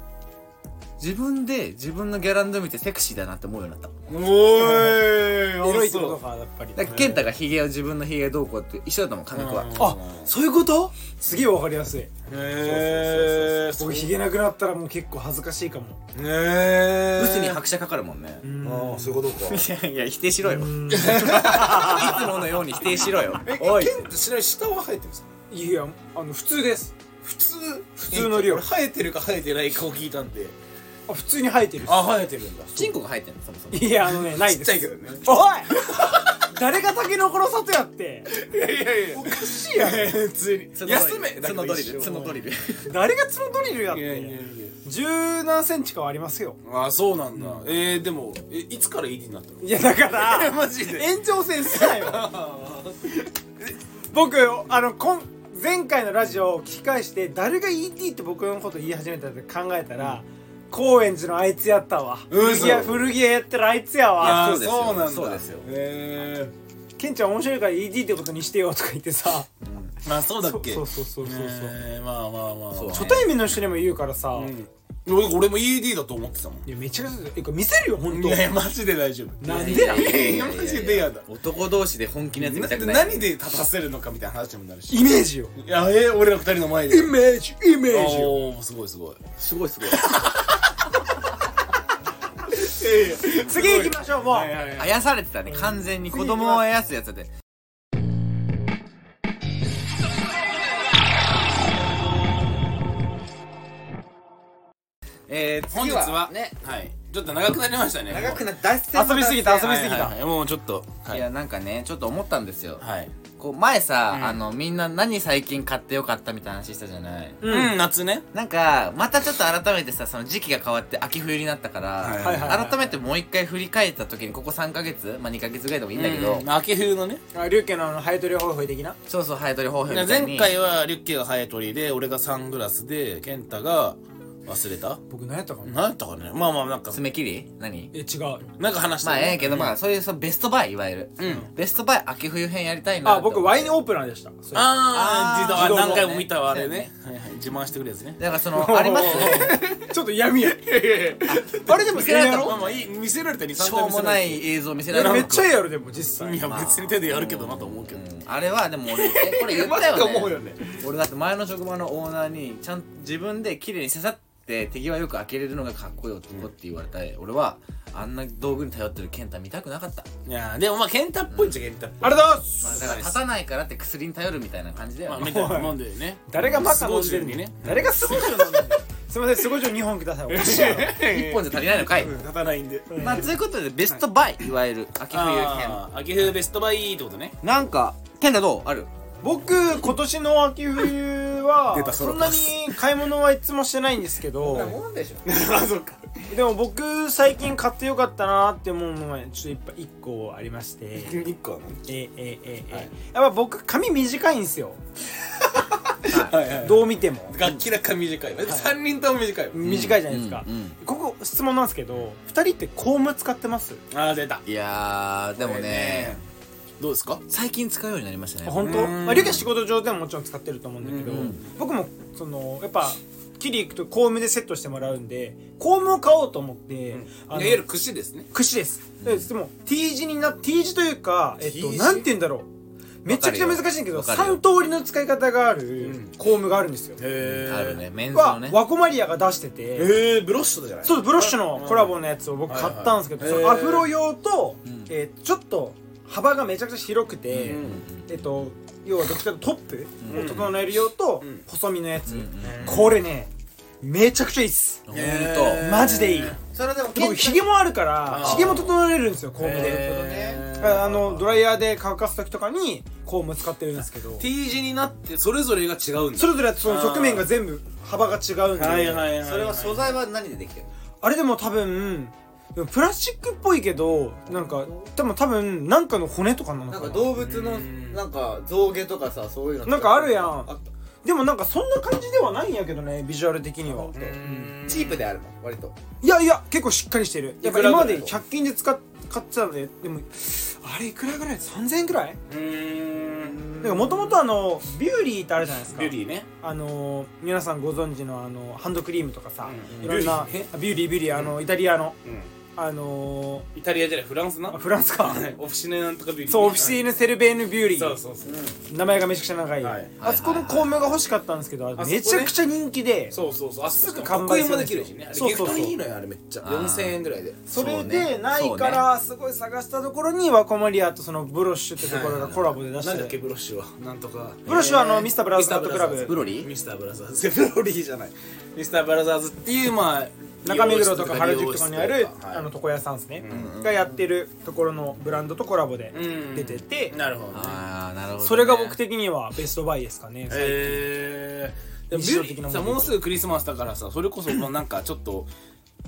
自分で自分のギャランドゥ見てセクシーだなって思うようになった。おーいエロいってことかやっぱり。だから健太がヒゲを自分のヒゲどうこうって一緒だと思う金子は。あそういうこと？すげえわかりやすい。へえ僕ヒゲなくなったらもう結構恥ずかしいかも。へえブスに拍車かかるもんね。ああそういうことか。(laughs) いやいや否定しろよ。いうん。(laughs) つものように否定しろよ。おいおい。ケンってしない下は生えてるんですか？いやあの普通です。普通？普通の量。俺生えてるか生えてないかを聞いたんであ普通に生えてるあ生えてるんだ。チンコが入ってんのそもそも。いやあのねないです。ちっちゃいけどね。おい！誰がタケノコの里やって？いやいやいや。おかしいやん。普通に。休め。角ドリル角ドリル誰が角ドリルやっいやいやいて十何センチかはありますよ。やあそうなんだ。えーでもえいつから ED になったの？いやだから (laughs) マジで？延長戦すなよ。(laughs) 僕あのこん前回のラジオを聞き返して誰が ET って僕のこと言い始めたって考えたら、高円寺のあいつやったわ。古着屋嘘古着屋やってるあいつやわ。あそうなんだ。そうですよ。へケンちゃん面白いから ET ってことにしてよとか言ってさ。えあそうだっけ。そうそうそうそうそう、えーまあまあまあ。初対面の人にも言うからさ、うん。俺俺も ED だと思ってたもん。いやめちゃくちゃえこれ見せるよ本当。いやいやマジで大丈夫。なんでなマジで嫌だ男同士で本気のやつ見なたくない。何で立たせるのかみたいな話にもなるし。イメージよいやえー俺ら二人の前で。イメージイメージよおーすごいすごい。すごいすごい次行きましょうもう、はいはいはいあやされてたね完全に子供をあやすやつでえー、本日はねはいちょっと長くなりましたね長くな脱線遊びすぎた遊びすぎた、はいはいもうちょっとはいいやなんかねちょっと思ったんですよはいこう前さ、うん。あのみんな何最近買ってよかったみたいな話したじゃない？うん。うん夏ね。なんかまたちょっと改めてさその時期が変わって秋冬になったから、はいはいはい改めてもう一回振り返った時にここ3ヶ月まあ2ヶ月ぐらいでもいいんだけど、うん。秋冬のね。あリュッケのあのハエトリホイホイ的な？そうそうハエトリホーフみたいに。前回はリュッケがハエトリで俺がサングラスでケンタが忘れた？僕何やったかな？何やったかね？まあまあなんか爪切り？何？え違う。なんか話したまあええけどまあそういうそのベストバイいわゆる。うん。ベストバイ秋冬編やりたいなあ僕ワインオープナーでした。それあー自動あー何回も見たわあれね。はいはい自慢してくるやつね。だからそのあります？(laughs) ちょっと闇や。あれでも見せられたまあまあいい。見せられたりしょうもない映像見せられた。めっちゃいいやろでも実際。いや別に手でやるけどなと思うけど。うん。あれはでも俺えこれ言ったよね。(laughs) 思うよね。俺だって前の職場のオーナーにちゃんと自分で綺麗に刺さって手際よく開けれるのがかっこいい男って言われた。い俺はあんな道具に頼ってる健太見たくなかった、いやでもまあ健太っぽいっちゃ健太っぽい。ありがとうございままあ、すだから立たないからって薬に頼るみたいな感じだよねまあみたいなもんでね誰がマカ飲んでるにね誰がスゴジョウ飲んでるすいませんスゴジョウ2本くださいおかしいやろ一本じゃ足りないのかい、立たないんでまあということでベストバイいわゆる秋冬編秋冬ベストバイってことねなんか健太どうある僕今年の秋冬はそんなに買い物はいつもしてないんですけど。んでしょ。(laughs) あそっか。でも僕最近買ってよかったなって思うのがちょっと一個ありまして。一個はえええええはい。やっぱ僕髪短いんですよ。(laughs) はいはいどう見ても。楽器らか短い三人とも短い。わ短いじゃないですか、うんうんここ質問なんですけど2人ってコーム使ってます？あー出た。いやーでもねどうですか？最近使うようになりましたね。本当？うん。まあリュウキは仕事上でももちろん使ってると思うんだけど、うん。僕もそのやっぱ切り行くとコームでセットしてもらうんでコームを買おうと思って、いあのわゆる串ですね。串です、ででも T 字にな T 字というか、えっと、字？なんて言うんだろう。めちゃくちゃ難しいんだけどわかるよ。3通りの使い方があるん。コームがあるんですよ、へあるね。メンズのはねワコマリアが出してて、ええブロッシュじゃない。そうブロッシュのコラボのやつを僕買ったんですけど、はい。はいアフロ用と、ん。えーちょっと幅がめちゃくちゃ広くて、うんえっと要はどっちかとトップを整える用とうん。細身のやつ、うんうんこれねめちゃくちゃいいっす。マジでいい。それでも僕ヒゲもあるからあー。ヒゲも整えるんですよコー。ムであのドライヤーで乾かす時とかにコーム使ってるんですけど。T 字になってそれぞれが違うんだ。それぞれその側面が全部幅が違うんで、はいはいはいそれは素材は何でできてるあれでも多分プラスチックっぽいけどなんかでも多分なんかの骨とかなのかな。なんか動物のなんか象牙とかさそういうのなんかあるやん。あった。でもなんかそんな感じではないんやけどねビジュアル的には。チープであるの割と。いやいや結構しっかりしてる。やっぱいくらぐらい今まで100均で使っ買ってたのででもあれいくらぐらい3000円ぐらい？うん。もともとあのビューリーってあるじゃないですか。ビューリーね。あの皆さんご存知のあのハンドクリームとかさ、うんうん。いろんなビューリーね。あビューリービューリーあのイタリアの。うんあのイタリアじゃないフランスな？あフランスか。はい。オフィシネなんとかビューティー。そうオフィシーヌ・セルベーヌ・ビューリー。そうそうそう。名前がめちゃくちゃ長い、はい。あそこのコームが欲しかったんですけど、あれあそこねめちゃくちゃ人気で。そうそうそうあすぐすぐ完売するん完売もできるしね。そうそうそう。ギフトにいいのよあれめっちゃ。あー。4000円ぐらいで。それそうでね。ないからすごい探したところにワコマリアとそのブロッシュってところがコラボで出して。なんだっけブロッシュは？なんとか。ブロッシュはあのミスターブラザーズクラブブロリーミスターブラザーズ。ブロリーじゃないミスターブラザーズっていうまあ中目黒とか原宿とかにあるはいあの床屋さんですね、うんがやってるところのブランドとコラボでうん。出てて、なるほどね。ああなるほどね。それが僕的にはベストバイですかね、えー、でもさもうすぐクリスマスだからさそれこそもうなんかちょっと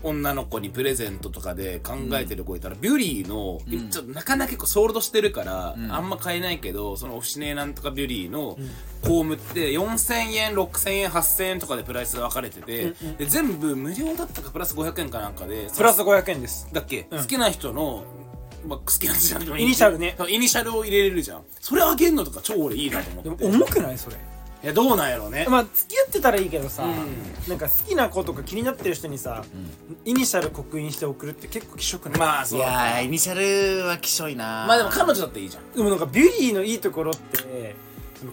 女の子にプレゼントとかで考えてる子いたら、ビュリーの、んちょっとなかなか結構ソールドしてるから、ん。あんま買えないけどそのオフィシネなんとかビュリーのコームって4000円6000円8000円とかでプライス分かれてて、で全部無料だったかプラス500円かなんかでプラス500円です。だっけ、うん。好きな人の、まあ、好きな人じゃなくてもいい。イニシャルね。イニシャルを入れれるじゃん。それあげんのとか超俺いいなと思って。重くないそれ？いやどうなんやろうね。まあ付き合ってたらいいけどさ、うん。なんか好きな子とか気になってる人にさ、イニシャル刻印して送るって結構気色ない、まあそういやーイニシャルはきしょいな。まあでも彼女だっていいじゃん。でもなんかビューリーのいいところって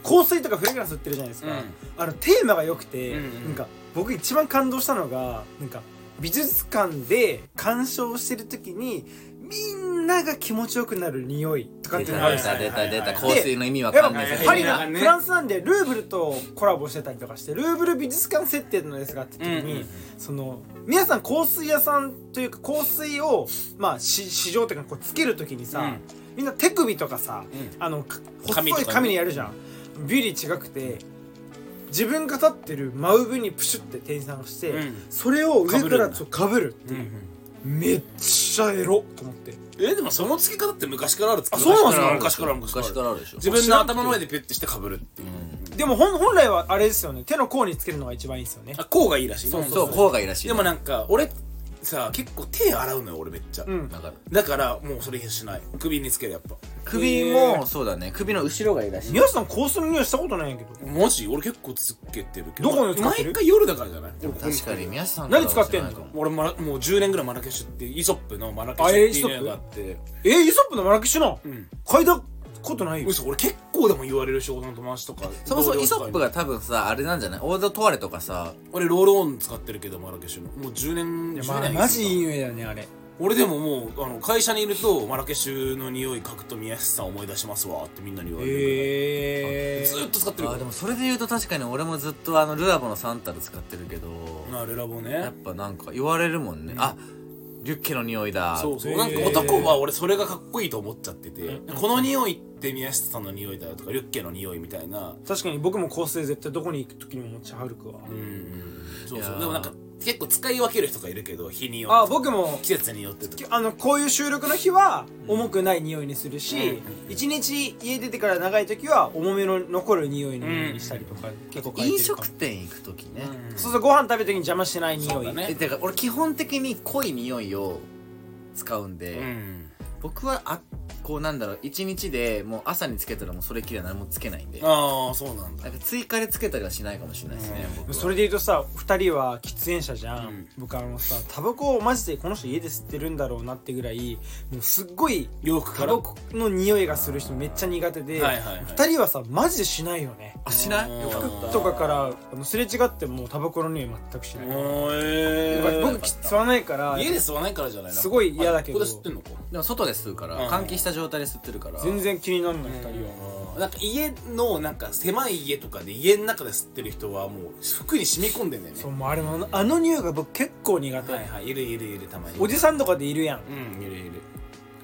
香水とかフレグランス売ってるじゃないですか、うん。あのテーマが良くて、うんうん。なんか僕一番感動したのがなんか美術館で鑑賞してる時にみんなが気持ちよくなる匂いとかっ出ていうのがあるんたですよ出た出た出た。はい。香水の意味わやっぱかんないパリのはいフランスなんでルーブルとコラボしてたりとかしてルーブル美術館設定のですがって時に、うんうんうん。その皆さん香水屋さんというか香水をまあし市場というかこうつける時にさ、うん。みんな手首とかさ、うん。あのか紙とかね。細い紙にやるじゃん、ビュリー違くて自分が立ってる真上にプシュって店員さんがして、うん。それを上から被るんだ。そうかぶるう。んうん。めっちちゃエロと思って。えでもその付け方って昔からある付けあそうなんすか昔から昔から昔からあるでしょ。自分の頭の上でピュッてしてかぶるっていう、でも本本来はあれですよね。手の甲につけるのが一番いいですよね。あこうがいいらしいそうそうこう。がいいらしい。でもなんか俺さ結構手洗うのよ俺めっちゃ、うん。だからだからもうそれしない。首につけるやっぱ。首もそうだね。首の後ろがいいらしい。皆さん香水の匂いしたことないんやけど。マジ？俺結構つけてるけど。どこに使ってる？毎回夜だからじゃない？確かに宮下さん何使ってんの？俺まらもう10年ぐらいマラケシュってイソップのマラケシュっていうのがあって。えイソップのマラケシュの？うん。嗅いだことないよ。嘘俺結構でも言われる仕事の友達とかそもそもイソップがが多分さあれなんじゃない？オードトワレとかさ。俺ロールオン使ってるけどマラケシュの。もう10年10いやまあ年マジいい匂いだよねあれ。俺でももうあの会社にいるとマラケシュの匂い嗅ぐと宮下さん思い出しますわってみんなに言われる、へえずーっと使ってるあでもそれで言うと確かに俺もずっとあのルアボのサンタル使ってるけどなルラボやっねぱなんか言われるもんね、あリュッケの匂いだ。そうそう。なんか男は俺それがかっこいいと思っちゃってて、この匂いって宮下さんの匂いだよとかリュッケの匂いみたいな。確かに僕も香水絶対どこに行く時にも持ち歩くわ。うんそうそう。でもなんか結構使い分ける人がいるけど日によって。あ僕も季節によってとか。あのこういう収録の日は重くない匂いにするしうん。一日家出てから長い時は重めの残る匂いにしたりとか結構変えて飲食店行く時ね、そうそうご飯食べる時に邪魔しない匂い。ね。えてか俺基本的に濃い匂いを使うんで、うん僕はあこうなんだろう一日でもう朝につけたらもうそれっきりは何もつけないんで。ああそうなんだ。なんか追加でつけたりはしないかもしれないですね、僕は。それで言うとさ2人は喫煙者じゃん、うん。僕あのさタバコをマジでこの人家で吸ってるんだろうなってぐらいもうすっごい洋服からタバコの匂いがする人めっちゃ苦手で、はいはいはい。2人はさマジでしないよね。あしない？うん。よかった。とかからあのすれ違ってもタバコの匂い全くしない、僕吸わないから家で吸わないからじゃない？なすごい嫌だけど。あここで吸ってんのか。でも外で吸うから、うん。換気した状態で吸ってるから。全然気にならない2人は、なんか家のなんか狭い家とかで家の中で吸ってる人はもう服に染み込んでんだよね。そうもうあれもあの匂いが僕結構苦手、はいはいいるいるいるたまに。おじさんとかでいるやん。うんいるいる。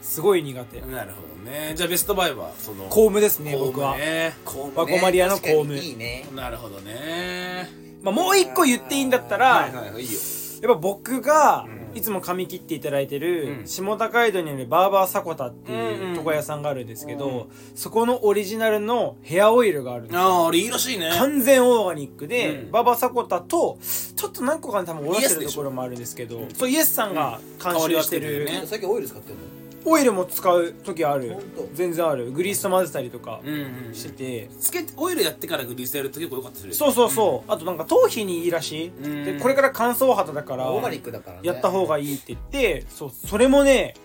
すごい苦手。なるほどね。じゃあベストバイはそのコームですねコーム僕は、ね。コワコマリアのコーム。いいね。なるほどね。まあ、もう一個言っていいんだったら、はいはいはいいいよ。やっぱ僕がいつも髪切っていただいてる、うん。下高井戸にあるバーバーサコタってうんいううん。床屋さんがあるんですけど、そこのオリジナルのヘアオイルがあるんですよ。あああれいいらしいね。完全オーガニックで、うん。バーバーサコタとちょっと何個かに多分おろしてるところもあるんですけどそうイエスさんが監修してる,、最近オイル使ってるの？オイルも使う時ある。ほんと全然ある。グリースと混ぜたりとかうんうんしてて、つけてオイルやってからグリースやると結構良かったりするそうそうそう、あとなんか頭皮にいいらしい、うん。でこれから乾燥肌だからオーガニックだからね。やった方がいいって言ってそうそれもね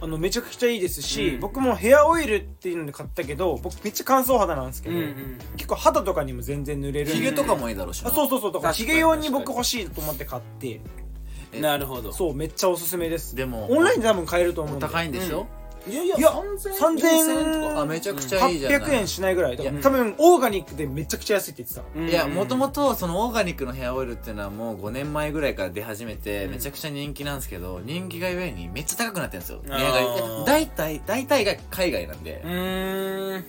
あのめちゃくちゃいいですし、うん。僕もヘアオイルっていうので買ったけど僕めっちゃ乾燥肌なんですけど、うんうん。結構肌とかにも全然塗れるんで。ヒゲとかもいいだろうしな。あそうそうそう。だから確かにヒゲ用に僕欲しいと思って買って。えなるほど。そうめっちゃおすすめです。でもオンラインで多分買えると思うおんで。高いんでしょ、いやいやいや3000 3000あめちゃくちゃいいじゃない、800円しないぐらいだから。いや。多分オーガニックでめちゃくちゃ安いって言ってた。うんいやもともとそのオーガニックのヘアオイルっていうのはもう5年前ぐらいから出始めてめちゃくちゃ人気なんですけど人気がゆえにめっちゃ高くなってるんですよ。値上が。り大体大体が海外なんで。うーん。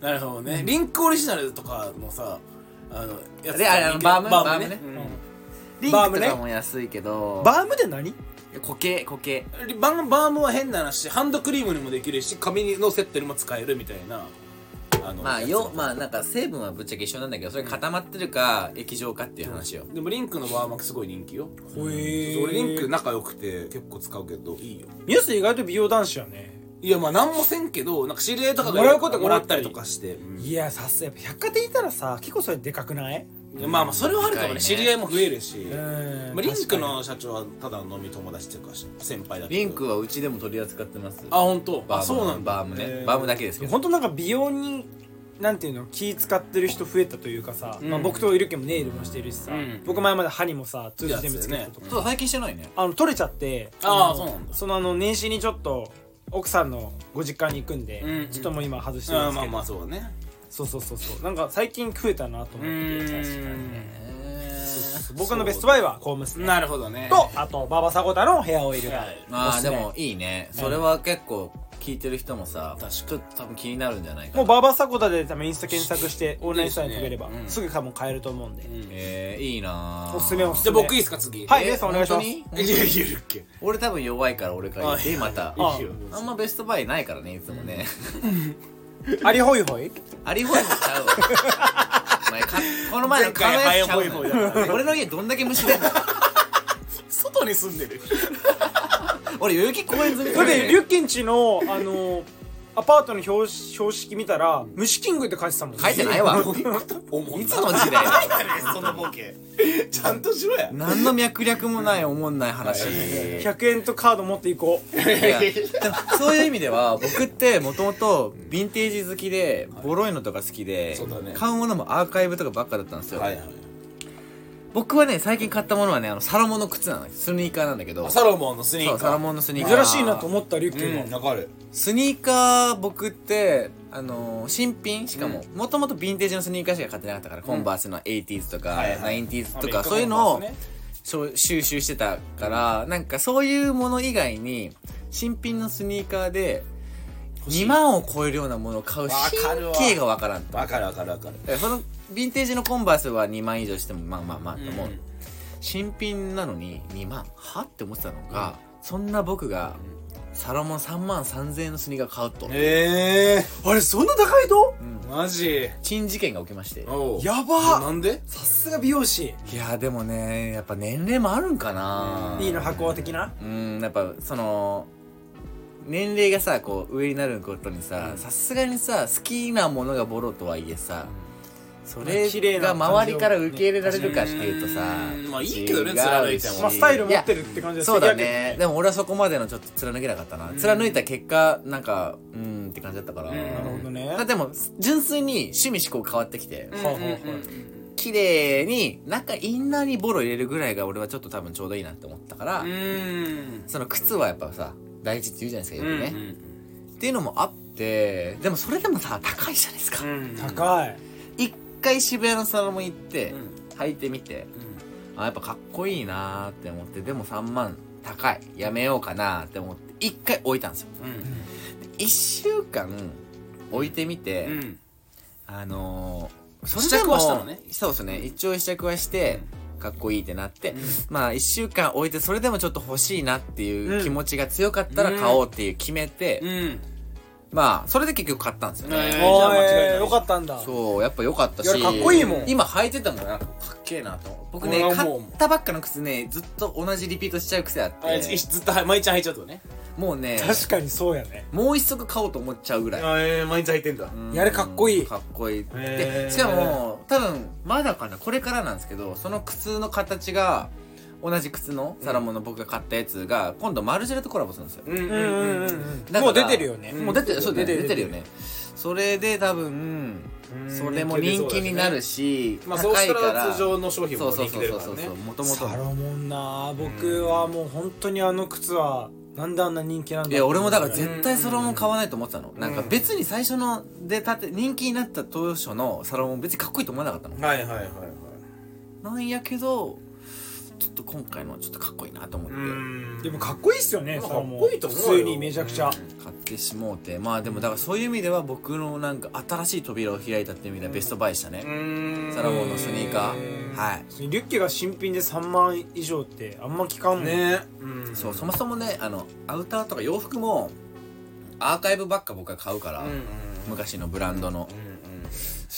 なるほどね。リンクオリジナルとかのさあのやつであれあバームバームねリンバームね。クとかも安いけど。バームで何？固形固形うんバーバームは変な話ハンドクリームにもできるし髪のセットにも使えるみたいな。あのまあよまあなんか成分はぶっちゃけ一緒なんだけどそれ固まってるか液状かっていう話よ。でもリンクのバーマークすごい人気よ。ほえ俺リンク仲良くて結構使うけどいいよ。ミュース意外と美容男子やね。いやまあ何もせんけどなんか知り合いとかがもらうことがもらったりとかして、うん。いやさすがやっぱ百貨店いたらさ結構それでかくない？まあまあそれはあるかもね。知り合いも増えるし、うん。まあ、リンクの社長はただの飲み友達っていうか先輩だリンクはうちでも取り扱ってます。あ本当？あそうなんだ。バームね、バームだけですけど。本当なんか美容になんていうの気使ってる人増えたというかさ、うん。まあ、僕といるけもネイルもしてるしさ、うん。僕前まで歯にもさ通じ全部つけてたとか、そう最近してないね。あの取れちゃってのあーそうなんだ。そのあの年始にちょっと奥さんのご実家に行くんで、うんうん。ちょっともう今外してるんですけど、あまあまあそうだねそうそうそうそう。なんか最近増えたなと思ってうん。確かにね。僕のベストバイはコームスね。なるほどね。とあとババサゴタのヘアオイルが。はい。まあでもいいね。それは結構聞いてる人もさ確かに。ちょっと多分気になるんじゃないかな。もうバーバーサコダで多分インスタ検索してオンラインストアに飛べればすぐ多分買えると思うんで。えー、いいなー。おすすめおすすめ。じゃあ僕いいですか次。はいえ皆さんお願いします。いるっけ。俺多分弱いから俺から言っていいまた。あんまベストバイないからねいつもねアリホイホイ？アリホイもちゃうわ。(laughs) お前かこの前のカメちゃうハイホイホイだから俺の家どんだけ虫出んの外に住んでる。(laughs) 俺代々木公園済みそれでリュッキンチのあのアパートの標標識見たら虫キングって書いてたもん書いてないわ。(laughs) いつの時代だよそのボケちゃんとしろや。何の脈略もないおもんない話。100円とカード持っていこう。そういう意味では (laughs) 僕ってもともとヴィンテージ好きでボロいのとか好きでそうだね。買うものもアーカイブとかばっかだったんですよ、はいはい僕はね最近買ったものはねあのサロモンの靴なの。スニーカーなんだけど。サロモンのスニーカー。そうサロモンのスニーカー。珍しいなと思ったリュッキンうん。がわかる。スニーカー僕ってあのー新品？しかももともとヴィンテージのスニーカーしか買ってなかったから、コンバースの 80s とか、はいはい。90s とかそういうのをしょ収集してたからなんかそういうもの以外に新品のスニーカーでしい。2万を超えるようなものを買うわかるわ。神経がわからんと。わかるわかるわかる。だからそのヴィンテージのコンバースは2万以上してもまあまあまあと思う、うん。新品なのに2万？は？って思ってたのが、そんな僕がサロモン3万3000円のスニーカー買うと、えあれそんな高いと？えマジ。珍事件が起きまして。やばなんで？さすが美容師。いやでもねやっぱ年齢もあるんかな。いいの箱的な？うんやっぱその年齢がさこう上になることにささすがにさ好きなものがボロとはいえさそれが周りから受け入れられるかっていうとさうん。まあいいけどね貫いても。しまあスタイル持ってるって感じでそうだね。でも俺はそこまでのちょっと貫けなかったな。貫いた結果なんかうーんって感じだったから。うんなるほどね。だでも純粋に趣味思考変わってきてはいはいはい綺麗に中インナーにボロ入れるぐらいが俺はちょっと多分ちょうどいいなって思ったから、うん。その靴はやっぱさ大事って言うじゃないですかよくね、うんっていうのもあってでもそれでもさ高いじゃないですか、うん。高い。一回渋谷のサロモン行って、うん。履いてみてあやっぱかっこいいなーって思ってでも3万高い。やめようかなーって思って一回置いたんですよ。1週間置いてみて、うん。うんあのー、そ試着はしたのね。そうですね。一応試着はして、かっこいいってなって、まあ1週間置いてそれでもちょっと欲しいなっていう気持ちが強かったら買おうっていう決めて、うんまあそれで結局買ったんですよね、え。ーじゃあ間違いない。よかったんだ。そうやっぱ良かったし。いやかっこいいもん。今履いてたもんなんかかっけえなと。僕ね買ったばっかの靴ねずっと同じリピートしちゃう癖あって。ずっと毎日履いちゃうとね。もうね確かにそうやね。もう一足買おうと思っちゃうぐらい。あえ毎日履いてんだ。うん。やれかっこいい。かっこいい。へー。でしかも多分まだかな。これからなんですけどその靴の形が同じ靴のサロモンの僕が買ったやつが今度マルジェラとコラボするんですよ。うんうんうんうんうん。だからもう出てるよね。もう出てる。そう出てる。出てるよね。それで多分それも人気になるしまあそうし。た高いから。ら通常の商品も人気そうそうそう。出るからね。そうそうもともとサロモンな僕はもう本当にあの靴はなんであんな人気なんだいや俺もだからうん絶対サロモン買わないと思ってたの。なんか別に最初ので立て人気になった当初のサロモン別にかっこいいと思わなかったの。はいはいはいはい。なんやけどちょっと今回のはちょっとかっこいいなと思って。うん。でもかっこいいっすよねかっこいいと思うよ。普通にめちゃくちゃ。買ってしもうて。まあでもだからそういう意味では僕のなんか新しい扉を開いたっていう意味ではベストバイしたね、うん。サロモンのスニーカー。はい。リュッケが新品で3万以上ってあんま聞かんもん。ね。うん。そうそもそもねあのアウターとか洋服もアーカイブばっか僕は買うから、昔のブランドの。うんうん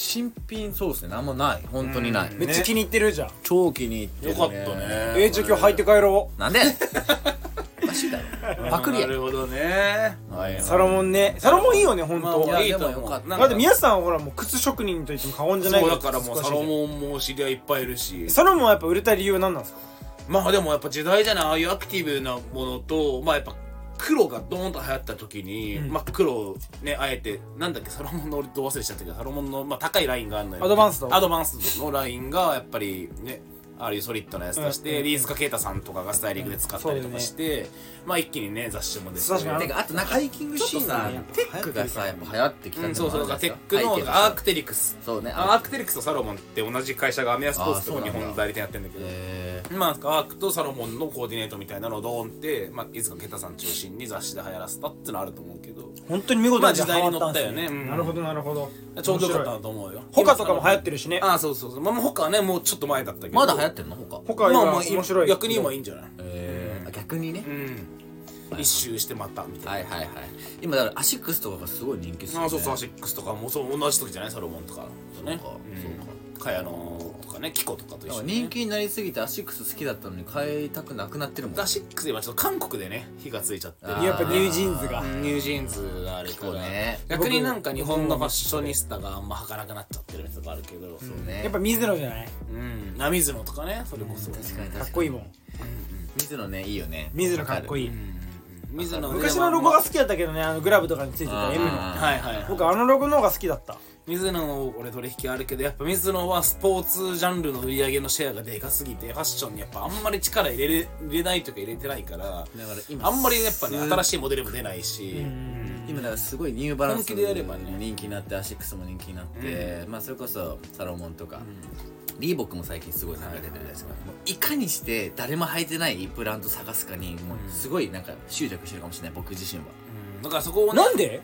新品そうですね。なんもない。本当にない、うん。めっちゃ気に入ってるじゃん。超気に入ってる、ね、よかったね。えーじゃあ今日履いて帰ろなんで？おかしいだろ。(laughs) パクリや。なるほどね。うサロモンね。サロモンいいよね本当。いやまあいいと思うでもよかった。なんだって皆さんほらもう靴職人と言っても過言じゃないそうだからもうサロンモンも知り合いいっぱいいるし。サロモンはやっぱ売れた理由は何なんですか？まあでもやっぱ時代じゃない。ああいうアクティブなものとまあやっぱ黒がドーンと流行った時に、うん。まあ黒をねあえてなんだっけサロモンの俺どう忘れちゃったけどサロモンの、まあ、高いラインがあるのよ。アドバンスドアドバンスのラインがやっぱりねああいうソリッドなやつとして、うんリーズカ・ケイタさんとかがスタイリングで使ったりとかして、まあ一気にね雑誌も出て。確かにてかあとなんかハイキングシーンさテックがさやっぱ流行ってきたうん、そうそうだからテックのがアークテリクス。そうね。アークテリクスとサロモンって同じ会社がアメアスポーツとあーそうなんだ。日本代理店やってるんだけど。えまあ、アークとサロモンのコーディネートみたいなのをドーンって、まあ、いつかケタさん中心に雑誌で流行らせたってのあると思うけど。ー本当に見事にまあ時代に乗ったよね。うん。なるほどなるほど。ちょうどよかったと思うよ。ホカとかも流行ってるしね。ああそうそうそう。まあもうホカはねもうちょっと前だったけど。まだ流行ってんのホカ？ホカは今まあもう面白い。逆に今いいんじゃない？えー、逆にね。うん。一周してまたみたいな。はいはいはい。今だからアシックスとかがすごい人気っすよね。あそうそうアシックスとかもそう同じ時じゃないサロモンとかとね。そうかうん。か。やのとかねキコとかと一緒にね。人気になりすぎてアシックス好きだったのに買いたくなくなってるもんアシックス今ちょっと韓国でね火がついちゃって。やっぱニュージーンズが。うんニュージーンズがあるから。そうね。逆になんか日本のファッショニスタがあんま履かなくなっちゃってるやつがあるけど。そうね。やっぱミズノじゃない？うん。なミズノとかねそれこそ。確かに確かに。かっこいいもん水野ねいいよね。水野かっこいい。水野昔のロゴが好きだったけどねあのグラブとかについてた M のあはいはい。僕あのロゴの方が好きだった水野俺取引あるけどやっぱ水野はスポーツジャンルの売り上げのシェアがでかすぎてファッションにやっぱあんまり力入れれ入れないとか入れてないからだから今あんまりやっぱねす新しいモデルも出ないし今だからすごいニューバランス本気でやればね。も人気になってアシックスも人気になって、まあそれこそサロモンとか、リーボックも最近すごい流れてるじゃないですか、もういかにして誰も履いてないブランド探すかにもうすごいなんか執着してるかもしれない僕自身は。うん。だからそこをねなんで？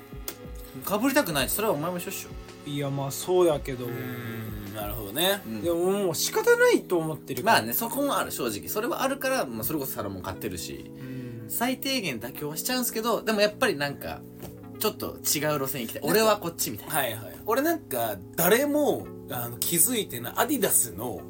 かぶりたくない。それはお前も一緒っしょいやまあそうやけど。うんなるほどね。でももう仕方ないと思ってるから。まあねそこもある正直。それはあるから、まあ、それこそサロモン買ってるし。うん。最低限妥協はしちゃうんですけどでもやっぱりなんかちょっと違う路線行きたい。俺はこっちみたいな。はいはい。俺なんか誰もあの気づいてないアディダスの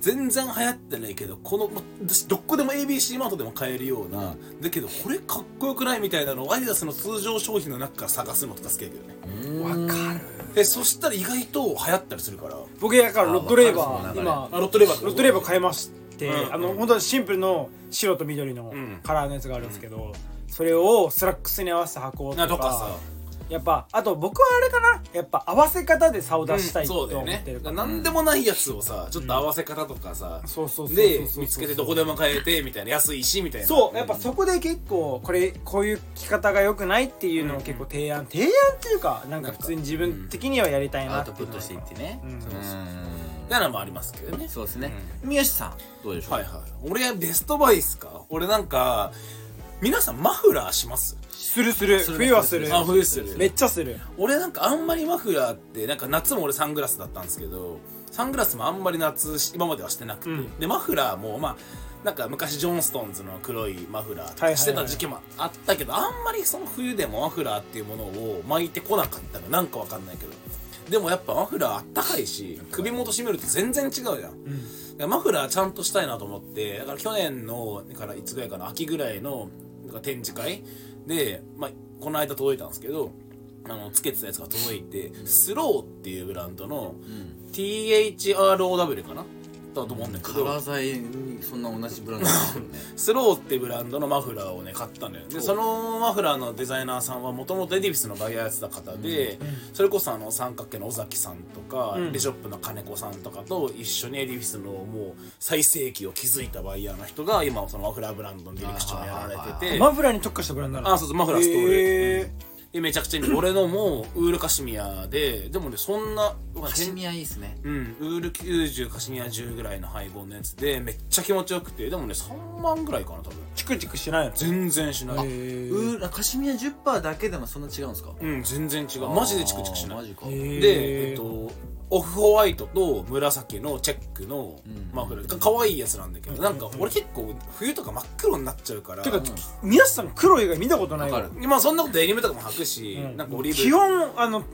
全然流行ってないけどこのま私どこでも ABC マートでも買えるような、だけどこれかっこよくないみたいなのをアディダスの通常商品の中から探すのとか好きだけどね。わかるでそしたら意外と流行ったりするから。僕やからロッドレーバー今あロッドレバーロッドレーバー買いまして、うんあの本当にシンプルの白と緑のうん。カラーのやつがあるんですけど、それをスラックスに合わせて履こうとかなとかさやっぱあと僕はあれかな。やっぱ合わせ方で差を出したいとそうだよ思ってるから、ね何でもないやつをさちょっと合わせ方とかさ、そうそうそうそうでそう。そう見つけてどこでも買えてみたいな安いしみたいな。そうやっぱそこで結構これこういう着方が良くないっていうのを結構提案、提案っていうかなんか普通に自分的にはやりたいなアウっていうのがトプットしていってね。うん。うん。みたいなのもありますけどね。そうですね、宮下さんどうでしょう、はいはい。俺ベストバイっすか？俺なんか皆さんマフラーします？するする。冬はする。あ冬する。めっちゃする。俺なんかあんまりマフラーってなんか夏も俺サングラスだったんですけどサングラスもあんまり夏し今まではしてなくて、うん。でマフラーもまあなんか昔ジョンストーンズの黒いマフラーとかしてた時期もあったけど、あんまりその冬でもマフラーっていうものを巻いてこなかったの。なんかわかんないけど。でもやっぱマフラーあったかいし首元締めると全然違うじゃん、でマフラーちゃんとしたいなと思ってだから去年のだからいつぐらいかな秋ぐらいのなんか展示会で、まあ、この間届いたんですけどあのつけてたやつが届いてスローっていうブランドの THROW かな？だと思うんだけど、にそんな同じブランドですよね。(laughs) スローってブランドのマフラーをね買ったのよでそのマフラーのデザイナーさんはもともとエディフィスのバイヤーやってた方で、それこそあのサンカッケーの尾崎さんとか、うん。レショップの金子さんとかと一緒にエディフィスのもう最盛期を築いたバイヤーの人が今そのマフラーブランドのディレクションをやられてて。マフラーに特化したブランドなの？あそうそうマフラーストール、へえ、でめちゃくちゃいい。俺のもウールカシミヤででもねそんなカシミヤいいっすね。うん、ウール90カシミヤ10ぐらいの配合のやつでめっちゃ気持ちよくてでもね3万ぐらいかな多分。チクチクしないの？全然しない。ウールカシミヤ10%だけでもそんな違うんですか？うん全然違う。マジでチクチクしない。マジか。へー。でえっとオフホワイトと紫のチェックのマフラー。が可愛いやつなんだけどなんか俺結構冬とか真っ黒になっちゃうからてか宮下さん黒以外見たことないかる。まあそんなことデニムとかも履くし、うん。なんかオリーブ基本あの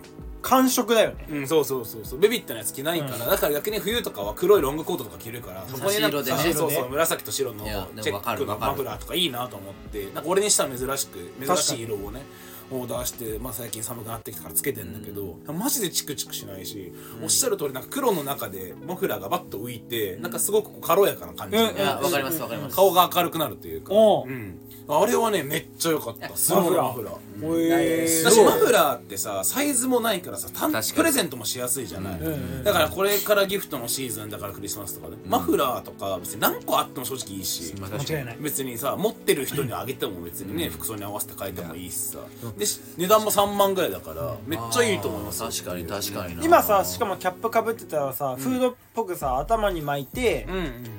感触だよね。うん、そうそうそうそう。ベビットのやつ着ないから、だから逆に冬とかは黒いロングコートとか着るからそこになんかそうそう紫と白のチェックのマフラーとかいいなと思ってなんか俺にしたら珍しく珍しい色をねオーダーして、まあ、最近寒くなってきたからつけてんだけど、マジでチクチクしないし、おっしゃる通りなんか黒の中でマフラーがバッと浮いて、なんかすごくこう軽やかな感じわかりますわかります。顔が明るくなるというか、おう。うん、あれはねめっちゃ良かった。スローのマフラーだしマフラーってさサイズもないからさプレゼントもしやすいじゃない、んうんだからこれからギフトのシーズンだからクリスマスとかで、マフラーとか別に何個あっても正直いいし。まあ間違いない別にさ持ってる人にあげても別にね、服装に合わせて変えてもいいしさ。でし値段も3万ぐらいだからめっちゃいいと思います。よ確かに確かにな。今さしかもキャップかぶってたらさ、フードっぽくさ頭に巻いて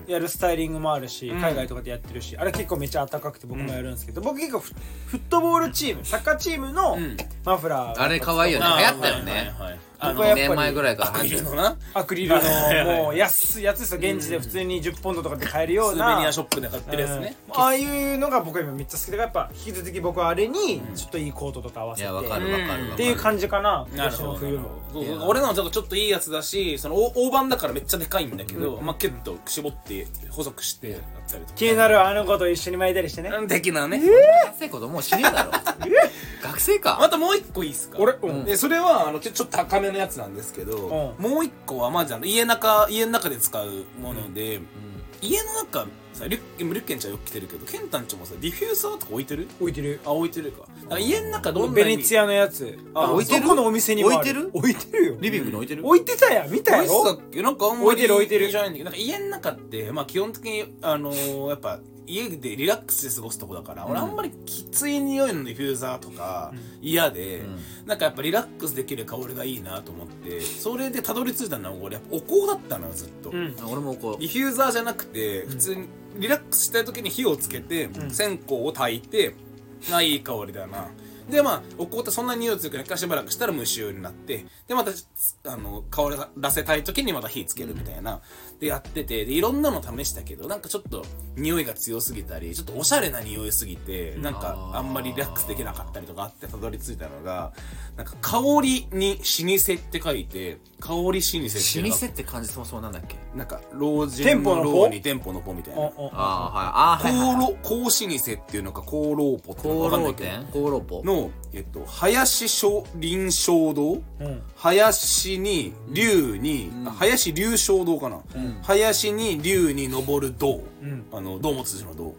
やるスタイリングもあるし、ん。海外とかでやってるしあれ結構めっちゃ暖かくて僕もやるんですけど、僕結構フフットボールチームサッカーカチームのうん。マフラーあれ可愛いよね。流行ったよね。はいはいはいあの僕はやっぱり2年前ぐらいから。アク流行ってるリルのな。アクリルのもう安いやつですよ。現地で普通に10ポンドとかで買えるようスーベなニアショップで買ってるやつね。うん。ああいうのが僕は今めっちゃ好きだからやっぱ引き続き僕はあれにちょっといいコートとか合わせて。いやわかるわかるわかる。っていう感じかな。今なるほど。年の冬もそうそう。俺のはちょっとちょっといいやつだしその大大判だからめっちゃでかいんだけど、まあキュッと絞って細くしてやったりとか。(laughs) 気になるあの子と一緒に巻いたりしてね。うん的なね、学生子供もう死ねえだろ。(laughs) 学生か。またもう一個いいっすか？俺うん。でそれはあのちょちょっと高めのやつなんですけど、うもう一個はまずあの家の中家の中で使うもので、家の中さリュッリュッケンちゃんよく来てるけどケンタンちゃんもさディフューザーとか置いてる？置いてる。あ置いてるか。だから家の中どんなベネツィアのやつ。あ置いてる？どこのお店にもあ置いてる？置いてるよ。リビングに置いてる？置いてたやん見たやろ？置いてたっけ？なんかあんまり置いてる置いてるじゃないんだけどなんか家の中ってまあ基本的にあのーやっぱ家でリラックスで過ごすとこだから、俺あんまりきつい匂いのディフューザーとか嫌で、なんかやっぱリラックスできる香りがいいなと思ってそれでたどり着いたのは俺やっぱお香だったのよずっと、うん。あ俺もこディフューザーじゃなくて普通にリラックスしたい時に火をつけて、線香を焚いてあいい香りだな。でまあお香ってそんな匂い強くないからしばらくしたら無臭になってでまたあの香らせたい時にまた火つけるみたいな、でやっててでいろんなの試したけどなんかちょっと匂いが強すぎたりちょっとおしゃれな匂いすぎてなんかあんまりリラックスできなかったりとかあってたどり着いたのがなんか香りに老舗って書いて香り老舗っていううのが老舗って感じそうそうなんだっけ？なんか老人店舗の方？老に店舗の方みたいな。ああはいあーはいはいはい。香老香老舗っていうのか香老舗っていうのか分かんないけど。厚労店？厚労舗？の、えっと、林小林正堂うん。林に龍に、あ林龍正堂かな、林に龍に登る堂、うん。あの堂本筋の堂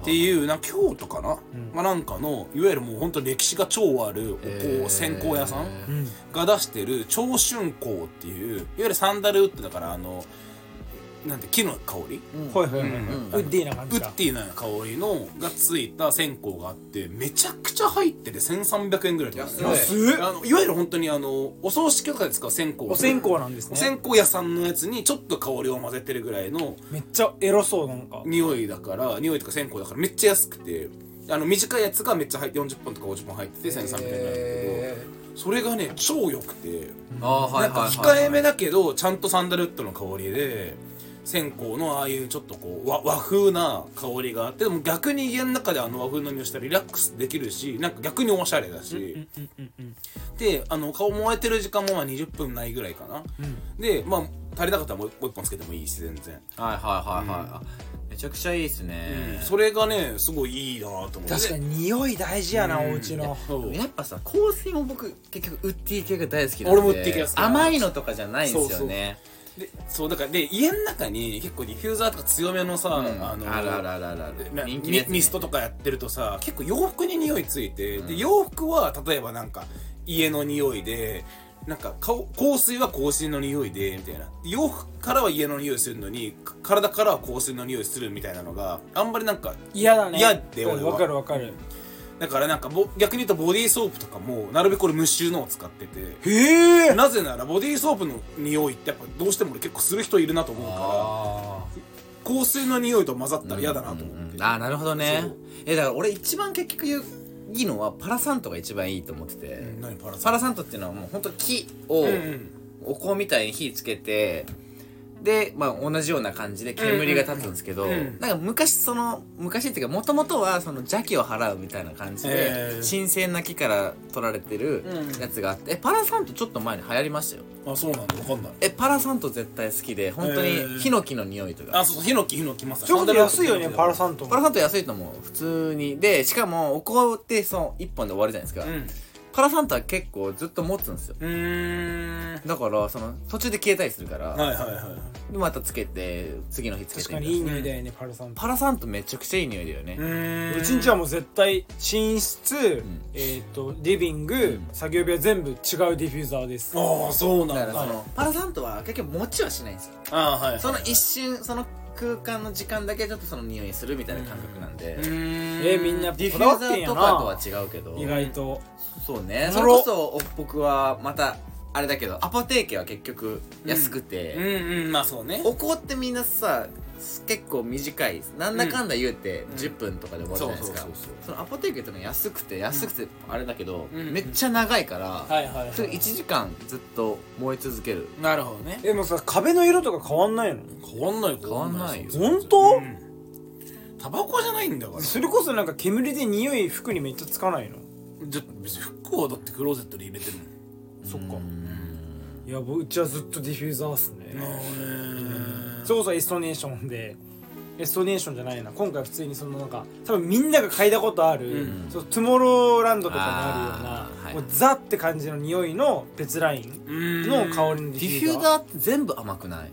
っていうな京都かな、まあ、なんかのいわゆるもう本当歴史が超あるお香、線香屋さん、うん。が出してる長春香っていういわゆるサンダルウッドだからあのなんて木の香り、はいはいはいはい。うん。ウッディな感ウじか。ッディな香りのがついた線香があってめちゃくちゃ入ってて1300円ぐらい安い。安っあのいわゆる本当にあのお葬式とかで使う線香。お線香なんですね。お線香屋さんのやつにちょっと香りを混ぜてるぐらいのめっちゃエロそうなんか。匂いだから匂いとか線香だからめっちゃ安くて。あの短いやつがめっちゃ入って40本とか50本入ってて1300円なんだけどそれがね超良くて。あーはいなんかはいはい。控えめだけどちゃんとサンダルウッドの香りで線香のああいうちょっとこう和和風な香りがあってでも逆に家の中であの和風の匂いしたらリラックスできるしなんか逆におしゃれだし、うんうんうんであの顔燃えてる時間もまあ20分ないぐらいかな、でまあ足りなかったらもう一本つけてもいいし全然、はいはいはいはいあめちゃくちゃいいですね。それがねすごいいいなと思って。確かに匂い大事やなうん。お家の。そう。やっぱさ香水も僕結局ウッディ系が大好きなんで。俺もウッディ系が好き甘いのとかじゃないんですよねでそうだからで家の中に結構ディフューザーとか強めのさ、うん。あのあるあるあるあるある。な人気のやつね。ミミストとかやってるとさ結構洋服に匂いついて、で洋服は例えばなんか家の匂いでなんか顔香水は香水の匂いでみたいな。洋服からは家の匂いするのにか体からは香水の匂いするみたいなのがあんまりなんか嫌だね。嫌で俺は。わかるわかるだからなんかぼ逆に言うとボディーソープとかもなるべく俺無臭のを使ってて。へえ。なぜならボディーソープの匂いってやっぱどうしても俺結構する人いるなと思うからあ香水の匂いと混ざったら嫌だなと思って、あーなるほどね。えだから俺一番結局言ういいのはパラサントが一番いいと思ってて、うん何パラサント？パラサントっていうのはもう本当木をうんうん。お香みたいに火つけてで、まあ、同じような感じで煙が立つんですけど、うん。うんなんか昔その昔っていうかもともとはその邪気を払うみたいな感じで、新鮮な木から取られてるうん。やつがあって、えパラサントちょっと前に流行りましたよ。あそうなんだ。わかんない。えパラサント絶対好きで本当にヒノキの匂いとか。あそうそうヒノキヒノキまさちょっと安いよねパランサントパラサント安いと思う。普通に。でしかもお香ってその1本で終わりじゃないですか、うんパラサントは結構ずっと持つんですよ。うーん。だからその途中で消えたりするから、はいはいはいでまたつけて次の日つけて確かにいい匂いだよねパラサントパラサントめちゃくちゃいい匂いだよね、ーうちんちはもう絶対寝室、ん。えっ、とリビング、作業部屋全部違うディフューザーです。ああそうなんだ。だからそのパラサントは結局持ちはしないんですよ。あーはいその一瞬その空間の時間だけちょっとその匂いするみたいな感覚なんで、うーん。えーみんなディフューザーとかとは違うけど。意外とそうね。それこそ僕はまたあれだけどアポテーケは結局安くて、うんうんまあそうね。お香ってみんなさ結構短い。なんだかんだ言うて10分とかで終わるじゃないですか、そうそうそうそのアポテーケってのは安くて安くてあれだけど、うん。めっちゃ長いから、はいはい、それ1時間ずっと燃え続ける。なるほどね。でもさ壁の色とか変わんないの？変わんない変わんないよ。本当？うん。タバコじゃないんだから。それこそなんか煙で匂い服にめっちゃつかないの？じゃ別に服はだってクローゼットで入れてるもん。そっか。いや僕うちはずっとディフューザーっすね。へそれこそエストネーションでエストネーションじゃないな。今回普通にそのなんか多分みんなが嗅いだことある、うん。そのトゥモローランドとかにあるようなはい。もうザって感じの匂いのペツラインの香りのデディィフューザー。フューザーって全部甘くない？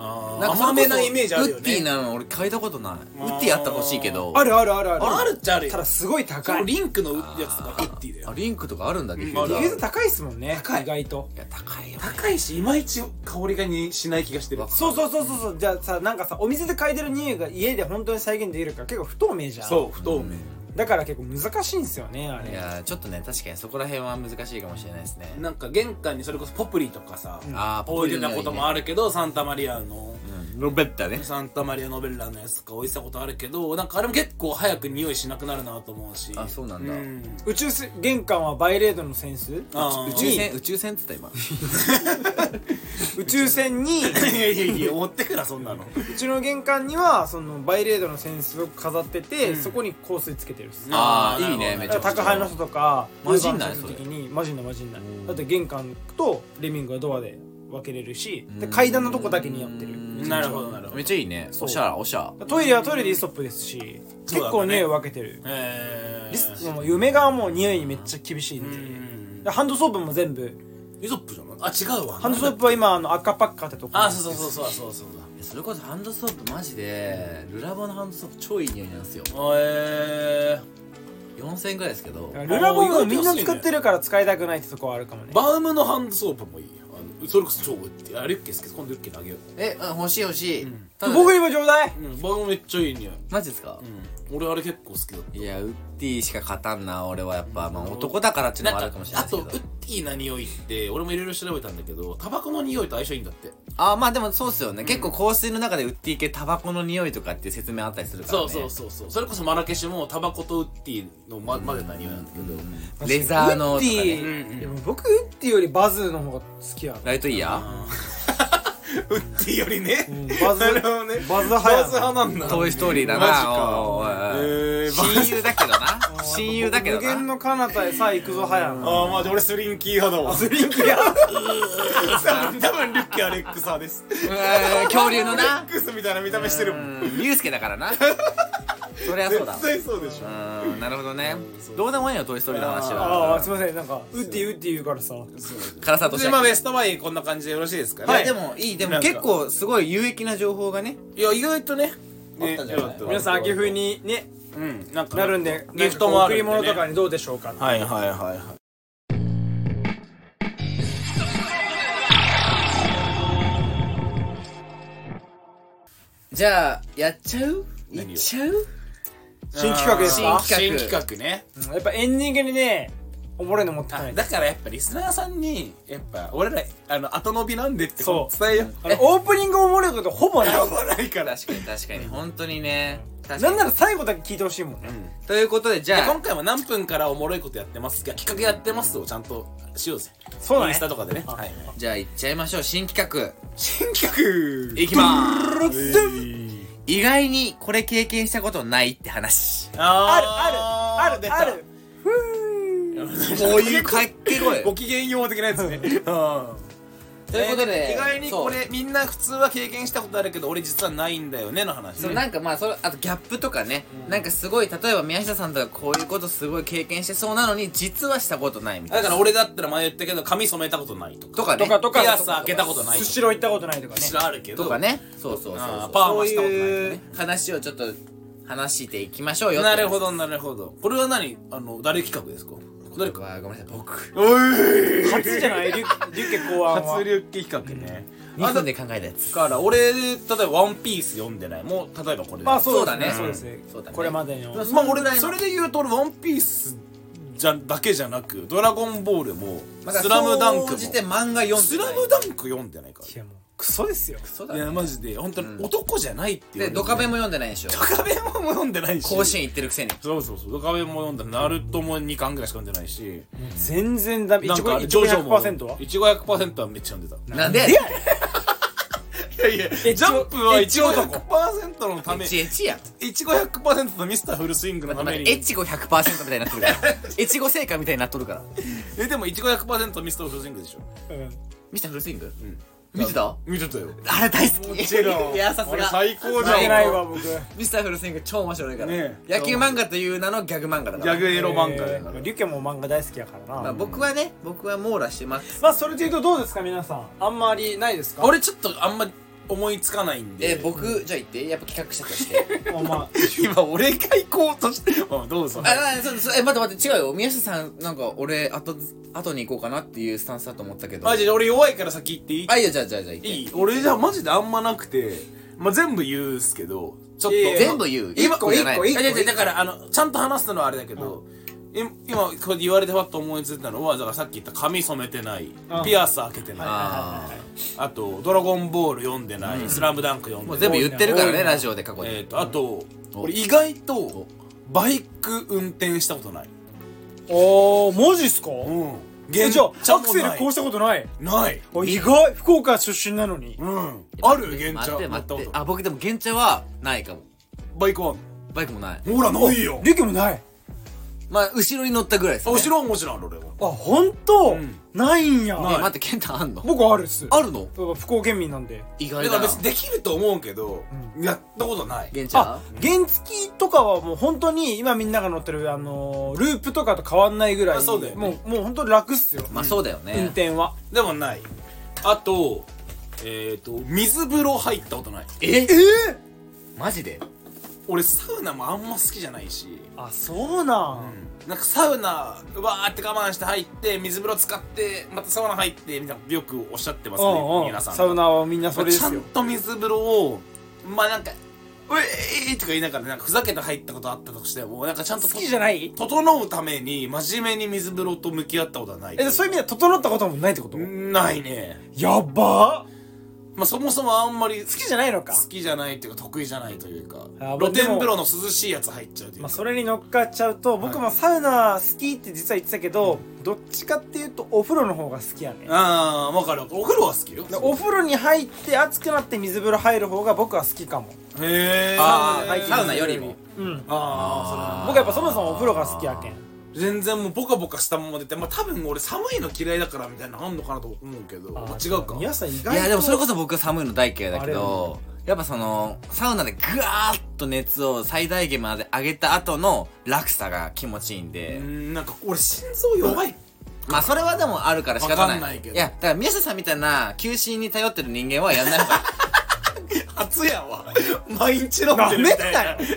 甘めなイメージあるよウッディねなの俺嗅いだことない。ウッディやったら欲しいけど。あるあるあるある。あるっちゃある。よただすごいそ高い。のリンクのやつとかウッディだよあリンクとかあるんだディフューザー、うん、ディフューザー高いっすもんね意外と。いや高いよ高いしいまいち香りがにしない気がしてる。そうそうそうそうそう。じゃあさなんかさお店で嗅いでる匂いが家で本当に再現できるから結構不透明じゃん。そう不透明だから結構難しいんですよねあれ。いやちょっとね確かにそこら辺は難しいかもしれないですね。なんか玄関にそれこそポプリとかさあー置いてたこともあるけどサンタマリアのうんロベッタね。サンタマリアノベッラのやつとか置いてたことあるけどなんかあれも結構早く匂いしなくなるなと思うし。あそうなんだ。ん。宇宙せ玄関はバイレードのセンスあー。宇宙船？宇宙船って言った今。(laughs) 宇宙船にいやいやいや持ってくなそんなの。うちの玄関にはそのバイレードのセンスを飾ってて、うん。そこに香水つけてるっす。あーああいいねめちゃくちゃ。宅配の人とか混じんないウーバーの人の時に混じんない混じんなだって玄関とレミングはドアで分けれるしでうん。階段のとこだけにやってる。うん。なるほどなるほど。めっちゃいいね。おしゃれおしゃトイレはトイレでイソップですし結構匂い分けてる。えリスもう夢がもう匂いにめっちゃ厳しいんうでんでハンドソープも全部。イソップじゃないあ違うわ。ハンドソープは今あの赤パッカーってとこあそうそうそうそうそうそうそれこそハンドソープマジでルラボのハンドソープ超いい匂いなんですよ。だえ4000円ぐらいですけど。ルラボもみんな使ってるから使いたくないってとこはあるかもね。ー、バウムのハンドソープもいいそれこそ超売ってあれっけ好き今度リュッケにあげよう。えあ欲しい欲しい。うんただ僕にもちょうだい。うんバウムめっちゃいい匂い。マジですか？うん。俺あれ結構好きだった。いやウッディしか勝たんな俺はやっぱまあ男だからっていうのもあるかもしれないですけど。あとウッディな匂いって俺もいろいろ調べたんだけどタバコの匂いと相性いいんだって。あまあでもそうっすよね、結構香水の中でウッディ系タバコの匂いとかっていう説明あったりするからね。そうそうそうそう。それこそマラケシュもタバコとウッディのままでな匂いなんだけど、レザーのとかウッデねィでも僕ウッディよりバズの方が好きやな。ライトイヤウッディよりね、うんバズなるほどね。バズ派バズ派なんだ。ートイ・ストーリーだな。えー親友だけどな。親友だけど無限なの彼方へさあ行くぞ派やな。ああまあ俺スリンキー派だわ。スリンキや多分多分リュッケアレックス派です。うん恐竜のな。レックスみたいな見た目してるもん。うんユウスケだからなそりゃそうだ絶対そうでしょ。うんなるほどね。どうでもいいよトイ・ストーリーの話あはあすいません。なんかウッディウッディ言うからさ。唐沢として。でまあベストバイこんな感じでよろしいですかね。いやでもいい。でも結構すごい有益な情報がね。いや意外とね。皆さん秋冬にねうんなんかなるんでギフトもあ贈り物とかにどうでしょうか。はいはいはいはい。じゃあやっちゃう？いっちゃう？新企画ですか？新新企画ね。うん。やっぱエンディングにねおもろいの持ってこない。あだからやっぱリスナーさんにやっぱ俺らあの後伸びなんでってそう。伝えよう。オープニングおもろいことほぼない。ないから。確かに確かに。本当にね。なんなら最後だけ聞いてほしいもんね。ということでじじゃあ。今回も何分からおもろいことやってますか企画やってますをちゃんとしようぜ。そうだね。インスタとかでね。はい。じゃあ行っちゃいましょう。新企画。新企画。いきまーすえ意外にこれ経験したことないって話。ああるあるある。あるこういうかっけ声。ご機嫌よう的なやつね (laughs) ということで意外にこれみんな普通は経験したことあるけど俺実はないんだよねの話。そうなんかまあそれあとギャップとかね、なんかすごい例えば宮下さんとかこういうことすごい経験してそうなのに実はしたことないみたいな。だから俺だったら前言ったけど髪染めたことないとかとかねとかとか。ピアス開けたことないスシロー行ったことないとかね。知らあるけど。とかね。そうそうそうあそう。ーパーマしたことないとかね。そういう話をちょっと話していきましょうよなるほどなるほど。これは何？あの誰企画ですか？誰か。わごめんなさい僕。初じゃない？リュリュッケ考案は。初リュッケ企画ね。2分で考えたやつ。だから俺例えば「ワンピース読んでない。もう例えばこれまあそうだね。そうですね。そうだね。これまでの。まあ俺それで言うと俺「ワンピースじゃだけじゃなく「ドラゴンボール」もまあスラムダンクも。スラムダンク読んでないから。いやもうクソですよ。そうだね。いやマジで。本当に男じゃないっていう。でドカベンも読んでないでしょ。ドカベンも読んでないし。甲子園行ってるくせに。そうそうそう。ドカベンも読んだ。ナルトも2巻ぐらいしか読んでないし。全然ダメ。いなんかちごいちごジョジョも。100%は？いちご100%はめっちゃ読んでた。なんでいやいやえジャンプはいちごエッチ男100%のため。エッチエッチや。んいちご100%のミスターフルスイングのために。エッチゴ100%みたいになっとるから。(laughs) エチゴ成果みたいになっとるから。えでもいちご100%ミスターフルスイングでしょ。うん。ミスターフルスイング？見てた？見てたよ。あれ大好き。もちろん。(laughs) いやさすが。最高じゃん。ないわ僕。ミスターフルスイング超面白いから、ね野球漫画という名のギャグ漫画だから。ギャグエロ漫画だから。えーリュケも漫画大好きやからな。まあ、僕はね僕は網羅してます。まあそれで言うとどうですか皆さん。あんまりないですか？俺ちょっとあんま思いつかないんで。え僕じゃあ言って。やっぱ企画者として。(laughs) まあまあ。今俺が行こうとして。(laughs) あどうぞ。ああそうそう。え待って待って違うよ。宮下さんなんか俺後後に行こうかなっていうスタンスだと思ったけど。あじゃあ俺弱いから先言っていい？あいいよじゃあじゃあじゃあ言って。いい。俺じゃあマジであんまなくて、まあ、全部言うっすけど。ちょっと。全部言う？一個じゃない一個だからあのちゃんと話すのはあれだけど、い今こうやって言われてふわっと思いついたのはだからさっき言った髪染めてない、うんピアス開けてない。ああと「ドラゴンボール」読んでない「スラムダンク読んもうでない。全部言ってるからねラジオで過去に、えー、とあとお。俺意外とバイク運転したことない。おーマジっすか？うん。えじゃあアクセルこうしたことない？ない。あ意外。福岡出身なのに。うん。ある？玄待って茶乗ったこと。待ってあ僕でも原茶はないかも。バイクは？バイクもない。ほらないよ。リュケもないまあ後ろに乗ったぐらいです、ね、あ後ろはもちろんある俺は。あ本当、うん。ないんや。え待ってケンタあんの？僕あるっす。あるの？福岡県民なんで。意外だな。だから別にできると思うけど、やったことない。原茶あ原付とかはもう本当に今みんなが乗ってるあのーループとかと変わんないぐらいあそうだよね。もうもう本当に楽っすよ、まあそうだよね。運転は。でもない。あとえっ、と水風呂入ったことない。ええ？え？マジで？俺サウナもあんま好きじゃないし、あそうなん、なんかサウナわーって我慢して入って水風呂使ってまたサウナ入ってみたいなよくおっしゃってますねうんうん。皆さん。サウナはみんなそれですよ。ちゃんと水風呂をまあなんか「うえー!」とか言いながらなんかふざけて入ったことあったとしてもなんかちゃんと好きじゃない？整うために真面目に水風呂と向き合ったことはない。えそういう意味では整ったこともないってこと、ないね。やばまあそもそもあんまり好きじゃないのか。好きじゃないっていうか得意じゃないというか。あ露天風呂の涼しいやつ入っちゃうというか、まあ、それに乗っかっちゃうと僕もサウナ好きって実は言ってたけど、どっちかっていうとお風呂の方が好きやねああ分かる。お風呂は好きよ。でお風呂に入って熱くなって水風呂入る方が僕は好きかも。へえあサウナよりも。うん。ああ僕やっぱそもそもお風呂が好きやけん全然もうボカボカしたまま出てまあ多分俺寒いの嫌いだからみたいなのあんのかなと思うけどまあ違うか。皆さん意外といやでもそれこそ僕は寒いの大嫌いだけどやっぱそのサウナでグワーッと熱を最大限まで上げた後の落差が気持ちいいんうで、んなんか俺心臓弱い。まあそれはでもあるから仕方ない。わかんないけど。やだから宮下さんみたいな休診に頼ってる人間はやんない方が (laughs) 初やわ。毎日飲んでるみたい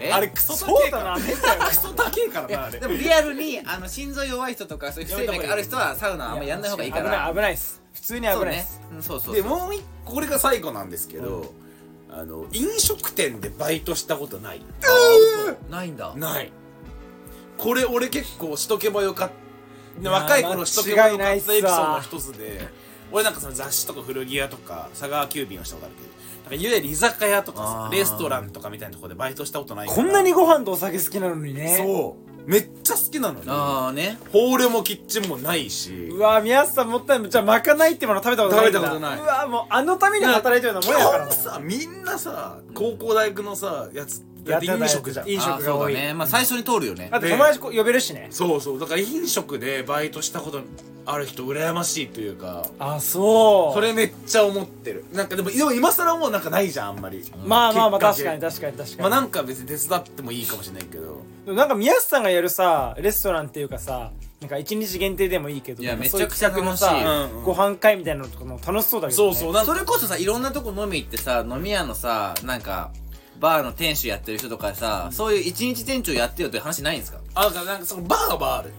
な。あれクソ高えから。クソ高えからいなあれ。やでもリアルにあの心臓弱い人とかそういう不整脈ある人はサウナあんまやんない方がいいから。危ない危ないっす。普通に危ないっす。うんそうそうでもう一個これが最後なんですけど、あの飲食店でバイトしたことない。ないんだ。ない。これ俺結構しとけばよかっいや若い頃しとけばよか間違いないったエピソードの一つで俺なんかその雑誌とか古着屋とか佐川急便をしたことあるけどいわゆる居酒屋とかレストランとかみたいなところでバイトしたことないから。こんなにご飯とお酒好きなのにね。そう。めっちゃ好きなのに。ああね。ホールもキッチンもないし。うわ宮下さんもったいない。じゃあまかないってもの食べたことない食べたことない。うわもうあのために働いてるようなもんやからさみんなさ高校大学のさやつだってやってた飲食じゃん。飲食あーそうだね。まあ最初に通るよね。だって友達こ呼べるしね。そうそう。だから飲食でバイトしたことある人羨ましいというか。あそう。それめっちゃ思ってる。なんかでもでも今更もうなんかないじゃんあんまり。まあまあまあきっかけ確かに確かに確かに、まあなんか別に手伝ってもいいかもしれないけど。でもなんか宮下さんがやるさレストランっていうかさなんか一日限定でもいいけどいやめちゃくちゃ楽しいうんうん。ご飯会みたいなのとかも楽しそうだけど、ね、そうそうなんか。それこそさいろんなとこ飲み行ってさ飲み屋のさなんかバーの店主やってる人とかさ、そういう一日店長やってよって話ないんですか？あだからなんかそのバーはある、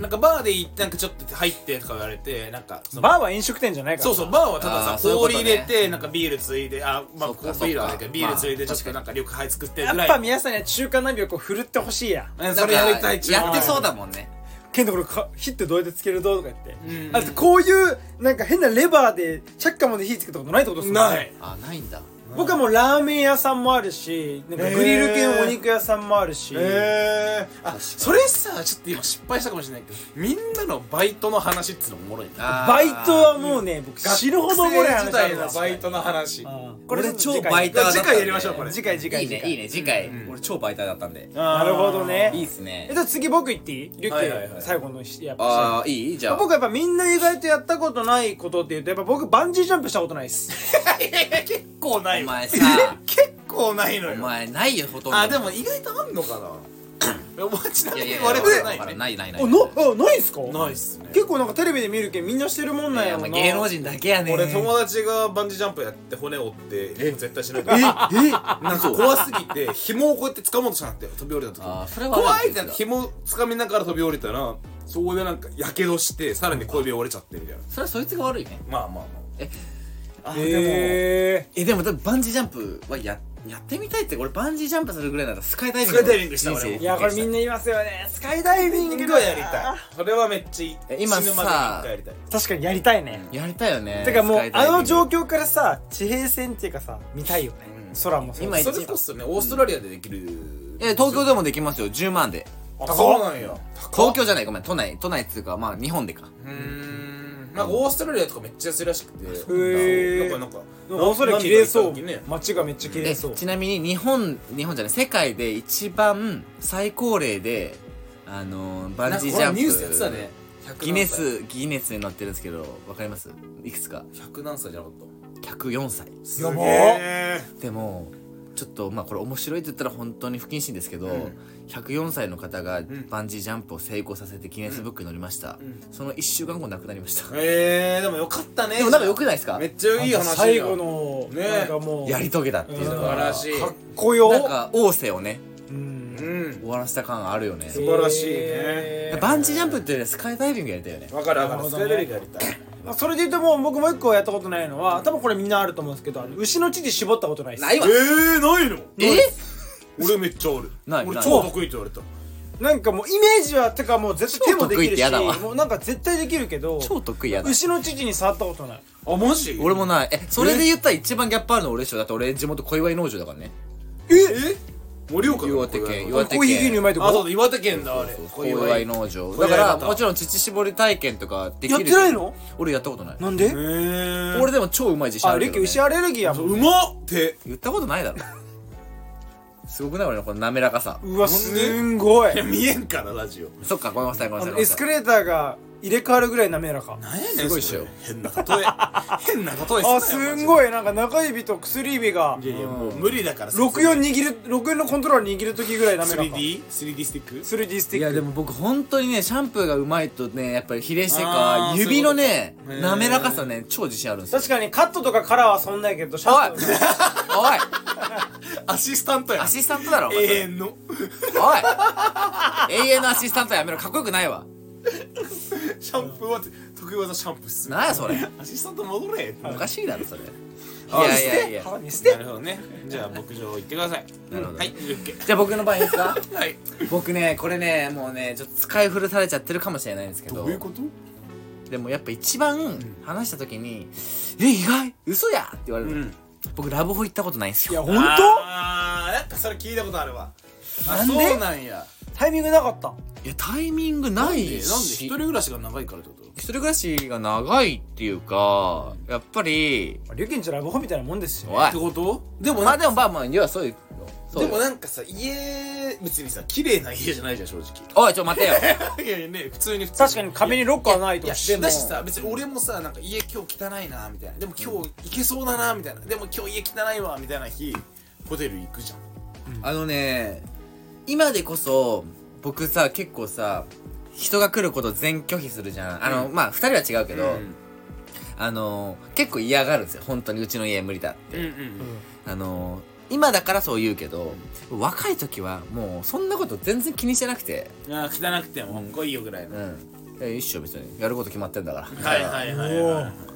なんかバーで行ってなんかちょっと入ってとか言われてなんかそのバーは飲食店じゃないから。そうそうバーはただあーさそういうことね。氷入れてなんかビールついであまあそっかビールはあるけどビールついでまあちょっとなんか緑杯作ってやっぐらい。ぱ宮下には中華鍋をこう振るってほしいやえそれやりたいやってそうだもんね。ケントこれか火ってどうやってつけるととか言って、うん。あとこういうなんか変なレバーでチャッカまで火つけたことないってことですよね。ない。あないんだ僕はもうラーメン屋さんもあるしなんかグリル系のお肉屋さんもあるし、へえあそれさちょっと今失敗したかもしれないけどみんなのバイトの話っつうのおもろいねバイトはもうね僕死ぬほどおもろい話学生時代あるわのバイトの話。あー俺超次回バイターだったんで。次回やりましょうこれ。次回次回いいねいいね次回。俺超バイターだったんで。なるほどね。いいっすね。えじゃあ次僕言っていい？リュッケ、はいはいはい。最後のやっぱ。ああいいじゃあ。僕やっぱみんな意外とやったことないことって言うとやっぱ僕バンジージャンプしたことないです。(laughs) 結構なお前さ。結構ないのおよ前ないよほとんど。あでも意外とあんのかな？(coughs) お前ちないみに我々ないねないないないあないっすか？ないっすね。結構なんかテレビで見るけんみんなしてるもんなんいやろな前芸能人だけやね俺友達がバンジージャンプやって骨折って絶対しない。からえ？え？なんか怖すぎて紐をこうやって掴もうとしたんだって飛び降りた時あーそれは怖るいってなって紐掴みながら飛び降りたらそこでなんかやけどしてさらに小指折れちゃってみたいな。それはそいつが悪いね。まあまあまああへえでも多分バンジージャンプはややってみたいって俺バンジージャンプするぐらいならスカイダイビングスカイダイビングしたいやこれみんな言いますよね。スカイダイビングはやりたい。それはめっちゃいい。え今さ死ぬまでに一回やりたい。確かにやりたいね、やりたいよねてかもうあの状況からさ地平線っていうかさ見たいよね、うん。空も今それこそねオーストラリアでできる。え東京でもできますよ。10万で。あそうなんや。東京じゃない。ごめん都内。都内っつうかまあ日本でか。うーんなんかオーストラリアとかめっちゃ安いらしくて。へー。なんかなんかなんか恐れ綺麗そう。街がめっちゃ綺麗えそう。ちなみに日本日本じゃない世界で一番最高齢であのーバンジージャンプ。ニュースやってたね。ギネスギネスに載ってるんですけどわかります？いくつか。100何歳じゃなかった？104歳。でもちょっとまあこれ面白いって言ったら本当に不謹慎ですけど、ん104歳の方がん。バンジージャンプを成功させてギネスブックに乗りました、ん。その1週間後亡くなりました、えー、でもよかったね。でもなんか良くないですか？めっちゃいい話最後のね。なんかもうやり遂げたっていう素のが。晴らしい。かっこよ。なんか王政をねうん。うん終わらせた感あるよね。素晴らしいね。バンジージャンプってスカイダイビングやりたいよね。わかるわかる。ね。スカイダイビングやりたい。まあそれで言うともう僕もう一個やったことないのは多分これみんなあると思うんですけど牛の乳絞ったことないです。ないわ。えー、ないの？え？俺めっちゃある俺超得意って言われた。なんかもうイメージはてかもう絶対手もできる超得意ってしやだわ。もうなんか絶対できるけど超得意やだ。牛の乳に触ったことない。あマジ？俺もない。えそれで言ったら一番ギャップあるの俺でしょ？だって俺地元小岩井農場だからね。え？盛岡岩手県岩手岩手県。コーヒー牛乳うまいとこあそうだ岩手県だあれ。小岩井農場。小だからもちろん乳搾り体験とかできやるってないの？俺やったことない。なんで？俺でも超うまい自信ああるけど、ね、リッキー牛アレルギーやもんうまっ！って。言ったことないだろすごくない？俺のこの滑らかさ。うわすんごい。いや見えんからラジオ。そっかごめんなさいごめんなさいエスカレーターが入れ替わるぐらい滑らか。何やねんすごいっしょ。それ変な例え。(laughs) 変な例えあすないすごいなんか中指と薬指が。いやいやもう無理だから64握る64のコントローラー握る時ぐらい滑らか。3D?3D スティック？3D スティック。いやでも僕本当にねシャンプーがうまいとねやっぱり比例してあかー指のね滑らかさね超自信あるんですよ。確かにカットとかカラーはそんなやけどシャンプー。おい。(laughs) アシスタントや。アシスタントだろ永遠の。おい。永遠のアシスタントやめろ。かっこよくないわ (laughs) シャンプーは得意技シャンプーっす。なんやそれ。アシスタント戻れ。おかしいだろそれ。いあやいやいや。捨て。なるほどねじゃあ牧場行ってください。なるほどはいユッケじゃあ僕の場合いいですか？(laughs) はい。僕ねこれねもうねちょっと使い古されちゃってるかもしれないんですけど。どういうこと？でもやっぱ一番話した時に「え意外？嘘や!」って言われる。の、うん。僕ラブホ行ったことないんですよ。いや本当？あーやっぱそれ聞いたことあるわ。あなんで？そうなんやタイミングなかった。いやタイミングない？なんで？し。一人暮らしが長いからってこと？一人暮らしが長いっていうかやっぱりリュケンちラブホみたいなもんですよおい。ってこと？でもまあでもまあまあ要はそういうでもなんかさ家別にさ綺麗な家じゃないじゃん正直。おいちょ待てよ。(laughs) いやいやね普通に普通確かに壁にロッカーないといやしてもだしさ別に俺もさなんか家今日汚いなみたいな。でも今日行けそうだなみたいな。でも今日家汚いわみたいな日ホテル行くじゃん。あのね今でこそ僕さ結構さ人が来ること全拒否するじゃん。あの、まあ二人は違うけど、あの結構嫌がるんですよ。本当にうちの家無理だって、うんうんあの今だからそう言うけど若い時はもうそんなこと全然気にしてなくて。うんあー汚くても来いよぐらいの。うん。え一緒別に。やること決まってんだから。はいはいはいはいはい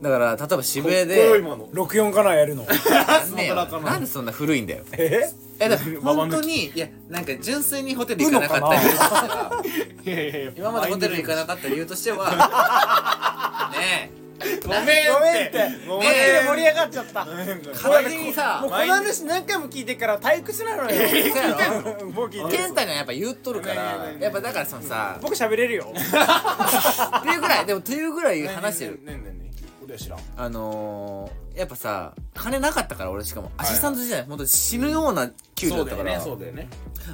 だから例えば渋谷で今の。64かなやるの？なんなな。んでそんな古いんだよ。え？えだ本当にいやなんか純粋にホテル行かなかった理由としてはいやいやいや今までホテル行かなかった理由としては (laughs) ねごめんごめんって。ごこれで盛り上がっちゃった。え勝手にさもうこの話何回も聞いてから退屈なのよ。健太がやっぱ言っとるからやっぱだからそのさ僕喋れるよ。(laughs) っていうぐらいでもというぐらい話してるねえねえねえねえ俺は知らん。あのー、やっぱさ金なかったから俺しかも。アシスタント時代本当に死ぬような給料だったから、そうだよね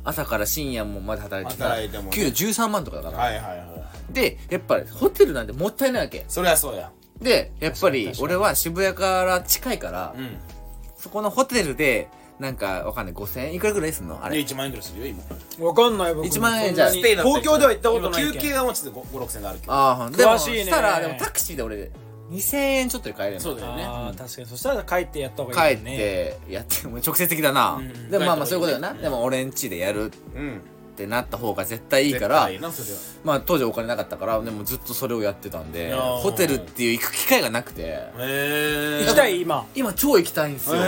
朝から深夜もまで働いてさ働いてもね。給料13万とかだから、はいはいはいでやっぱりホテルなんてもったいないわけ。そりゃそうや。でやっぱり俺は渋谷から近いから、うん。そこのホテルでなんかわかんない5000円いくらぐらいすんの？あでれ1万円ぐらいするよ今。わかんない僕1万円じゃあ東京では行ったことない休憩がもうちょっと5 6千円あるけど。ああでも詳しいね。したらでもタクシーで俺2000円ちょっとで帰れるのそうだよね。あー確かに。そしたら帰ってやった方がいいよねてやってもう直接的だな、ん。でもまあまあそういうことだよな、うんでも俺ん家でやるうん。ってなった方が絶対いいから絶対なそれは。まあ当時お金なかったからでもずっとそれをやってたんでホテルっていう行く機会がなくて。へえ行きたい今。今超行きたいんですよ、でも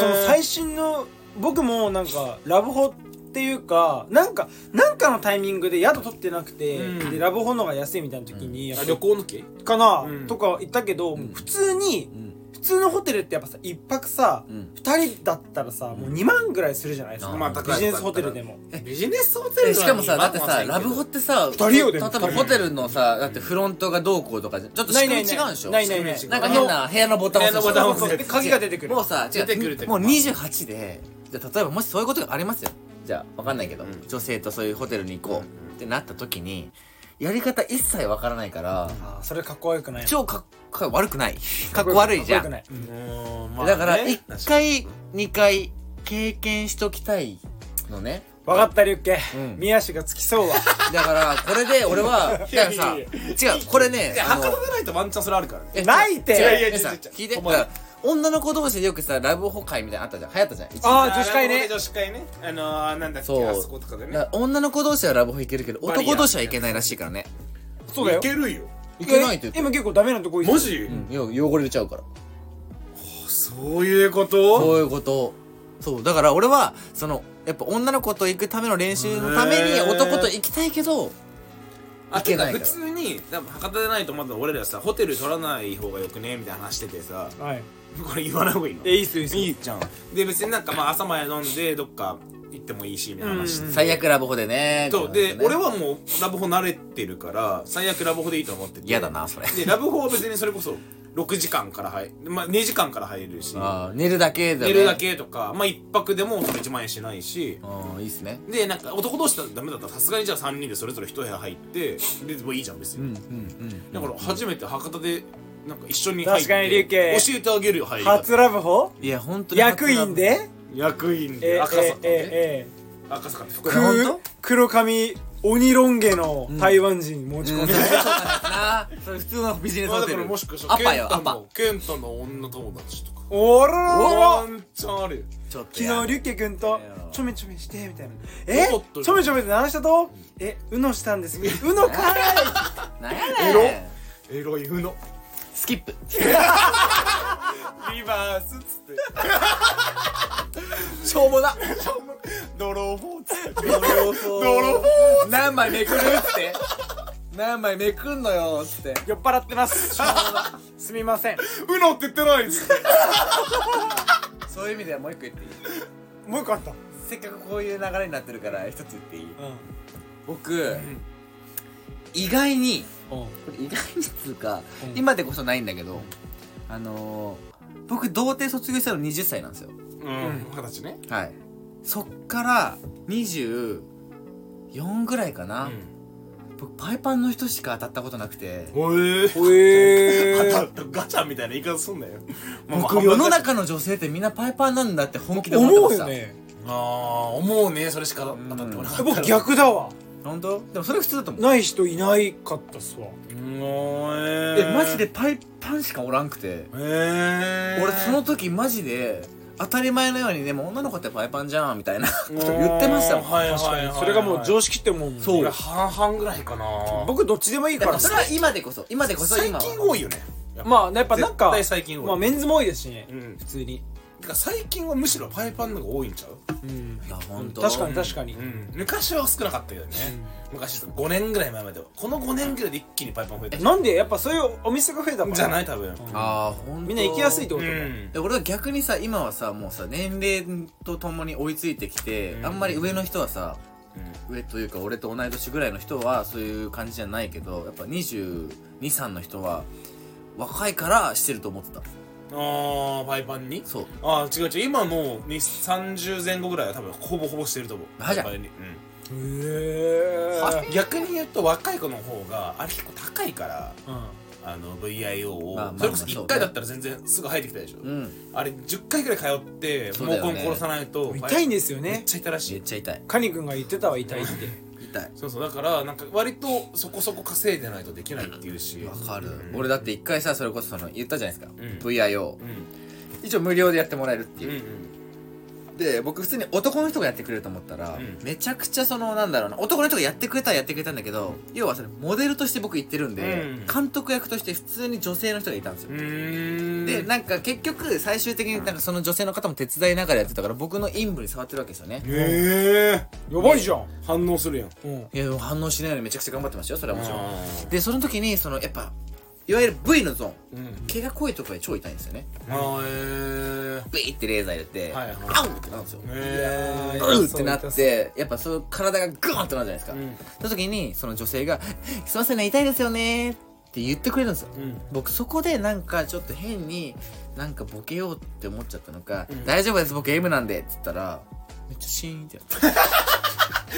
その最新の僕もなんかラブホっていうかなんかなんかのタイミングで宿取ってなくて、うん。でラブホの方が安いみたいな時に、やっぱあ旅行の系かな、うん。とか言ったけど、ん。普通にうん。普通のホテルってやっぱさ一泊さ、うん。二人だったらさもう2万ぐらいするじゃないですか、あまあ高いビジネスホテルでも。ビジネスホテルえしかもさだってさラブホってさ人よでも例えばホテルのさだってフロントがどうこうとかじゃちょっと仕組み違うんでしょ？ないないない。なんか変な部屋のボタンを押す部屋のボタンを押す。で鍵が出てくる。もうさ違う。出てくるってもう28でじゃあ例えばもしそういうことがありますよじゃあわかんないけど、うん。女性とそういうホテルに行こううんってなった時にやり方一切わからないから、あーそれかっこ悪くない。超かっこ悪くない。かっこ悪いじゃん。かっこよくない。うん。だから1回2回経験しときたいのね。分かったリュッケ、うん。宮氏がつきそうわ (laughs) だからこれで俺は (laughs) いやい違うこれねいやあの博多でないとワンチャンそれあるからね。えないって。違う違う違う聞いて女の子同士でよくさラブホ会みたいなのあったじゃん。流行ったじゃん。一時あー女子会ね。女子会ね。あのーなんだっけそう。あそことかでね。だから女の子同士はラブホ行けるけどバリア男同士は行けないらしいからね。そうだよ。いけるよ。行けないって言って。え今結構ダメなとこいるマジ？うん。よ汚れちゃうから。そういうこと？そういうこと。そう。だから俺はそのやっぱ女の子と行くための練習のためにへー。男と行きたいけどあいけないから。てか普通に多分博多でないとまだ俺らさホテル取らない方がよくね？みたいな話しててさ。はいこれ言わない方がいいの？えいいっすよいいっすよ。いいじゃん。で別になんかまあ朝まで飲んでどっか行ってもいいしみたいな話。最悪ラブホでね。そう。で俺はもうラブホ慣れてるから最悪ラブホでいいと思ってて。嫌だなそれ。でラブホは別にそれこそ6時間から入まあ2時間から入れるし。あー寝るだけだよね。寝るだけとかまあ1泊でもそれ1万円しないし。ああいいっすね。でなんか男同士だとダメだったらさすがにじゃあ3人でそれぞれ1部屋入ってでもういいじゃん別に、うんうんうん。だから初めて博多でなんか一緒に入って確かに龍慶教えてあげるよ入り方。初ラブホいや本当に役員で？役員えで赤坂ね、ええ。え赤坂ってえ福ほんとく黒髪鬼ロン毛の台湾人持ち込んで、うん。それ普通のビジネスまあだかホテルらもしかしたらアパよアパケンタのケンタの女友達とか。おららららワンチャンあるよ。ちょっと昨日リュッケ君とやちょめちょめしてみたいな。え？ちょめちょめって何したと？えうのしたんですけど。うのかーい。なんやねん。エロ。いウノスキップ。リバースっつって。(laughs) しょうもな。泥棒っつって泥泥棒何枚めくる？っつって。何枚めくんのよ？っつって。酔っ払ってます。しょうもな。すみません。ウノって言ってないっつってそういう意味ではもう一個言っていい？もう一個あった。せっかくこういう流れになってるから一つ言っていい？うん。僕意外にうんこれ意外にっつうか、うん。今でこそないんだけどあのー、僕童貞卒業したの20歳なんですよ。うん。二十歳ね。はい。そっから24ぐらいかな、僕パイパンの人しか当たったことなくて。おえほえー。あたガチャみたいな言い方すんなよ。(laughs) 僕世の中の女性ってみんなパイパンなんだって本気で思ってました。思うよね。ああ思うね。それしか当たってこなかった。僕逆だわ本当？でもそれ普通だと思う。ない人いないかったっすわ。もうええマジでパイパンしかおらんくて。えー、俺その時マジで当たり前のようにでも女の子ってパイパンじゃんみたいなこと言ってましたもん。はいはい確かはいはい。にそれがもう常識って思うもんそう。俺半々ぐらいかな。僕どっちでもいいだかかららそれは今でこそ今でこそ最今は。近多いよね。まあやっぱなんか絶対最近多い。まあメンズも多いですしね。うん。普通にてか最近はむしろパイパンの方が多いんちゃう？うん。いや本当確かに確かに。うん。昔は少なかったけどね昔5年ぐらい前までは。この5年ぐらいで一気にパイパン増えた。えなんでやっぱそういうお店が増えたからじゃない多分。ああ本当みんな行きやすいってことうん。で俺は逆にさ今はさもうさ年齢とともに追いついてきて、うん。あんまり上の人はさ上というか俺と同い年ぐらいの人はそういう感じじゃないけどやっぱ223の人は若いからしてると思ってたああパイパンに？そう。ああ違う違う。今もうに30前後ぐらいは多分ほぼほぼしてると思う。マジパイパンに。うん。へあ逆に言うと若い子の方があれ結構高いからうん。あの VIO を、それこそまあそう1回だったら全然すぐ入ってきたでしょ、うん。あれ10回ぐらい通って毛根殺さないと痛いんですよめっねちゃ痛らしい。めっちゃ痛い。カニ君が言ってたわ痛いって痛い。そうそうだからなんか割とそこそこ稼いでないとできないっていうし。わかる、うん。俺だって一回さそれこそその言ったじゃないですか、うん。VIO うん。一応無料でやってもらえるってう。んいうう、で僕普通に男の人がやってくれると思ったら、うんめちゃくちゃそのなんだろうな男の人がやってくれたらやってくれたんだけど要はそれモデルとして僕行ってるんで、うん。監督役として普通に女性の人がいたんですよ、んうん。でなんか結局最終的になんかその女性の方も手伝いながらやってたから僕の陰部に触ってるわけですよね。へえやばいじゃん。反応するやん。うん。いや反応しないようにめちゃくちゃ頑張ってましたよそれはもちろん。あでその時にそのやっぱいわゆる V のゾーン。毛が濃いところで超痛いんですよね。あーへビーってレーザー入れて、はいはい。アウってなるんですよ。えへえうーってなってやっぱそう体がグーンってなるじゃないですか、うん。その時にその女性が「すいませんね痛いですよね」って言ってくれるんですよ、うん。僕そこでなんかちょっと変になんかボケようって思っちゃったのか「ん大丈夫です僕 M なんで」っつったらめっちゃシーンってやった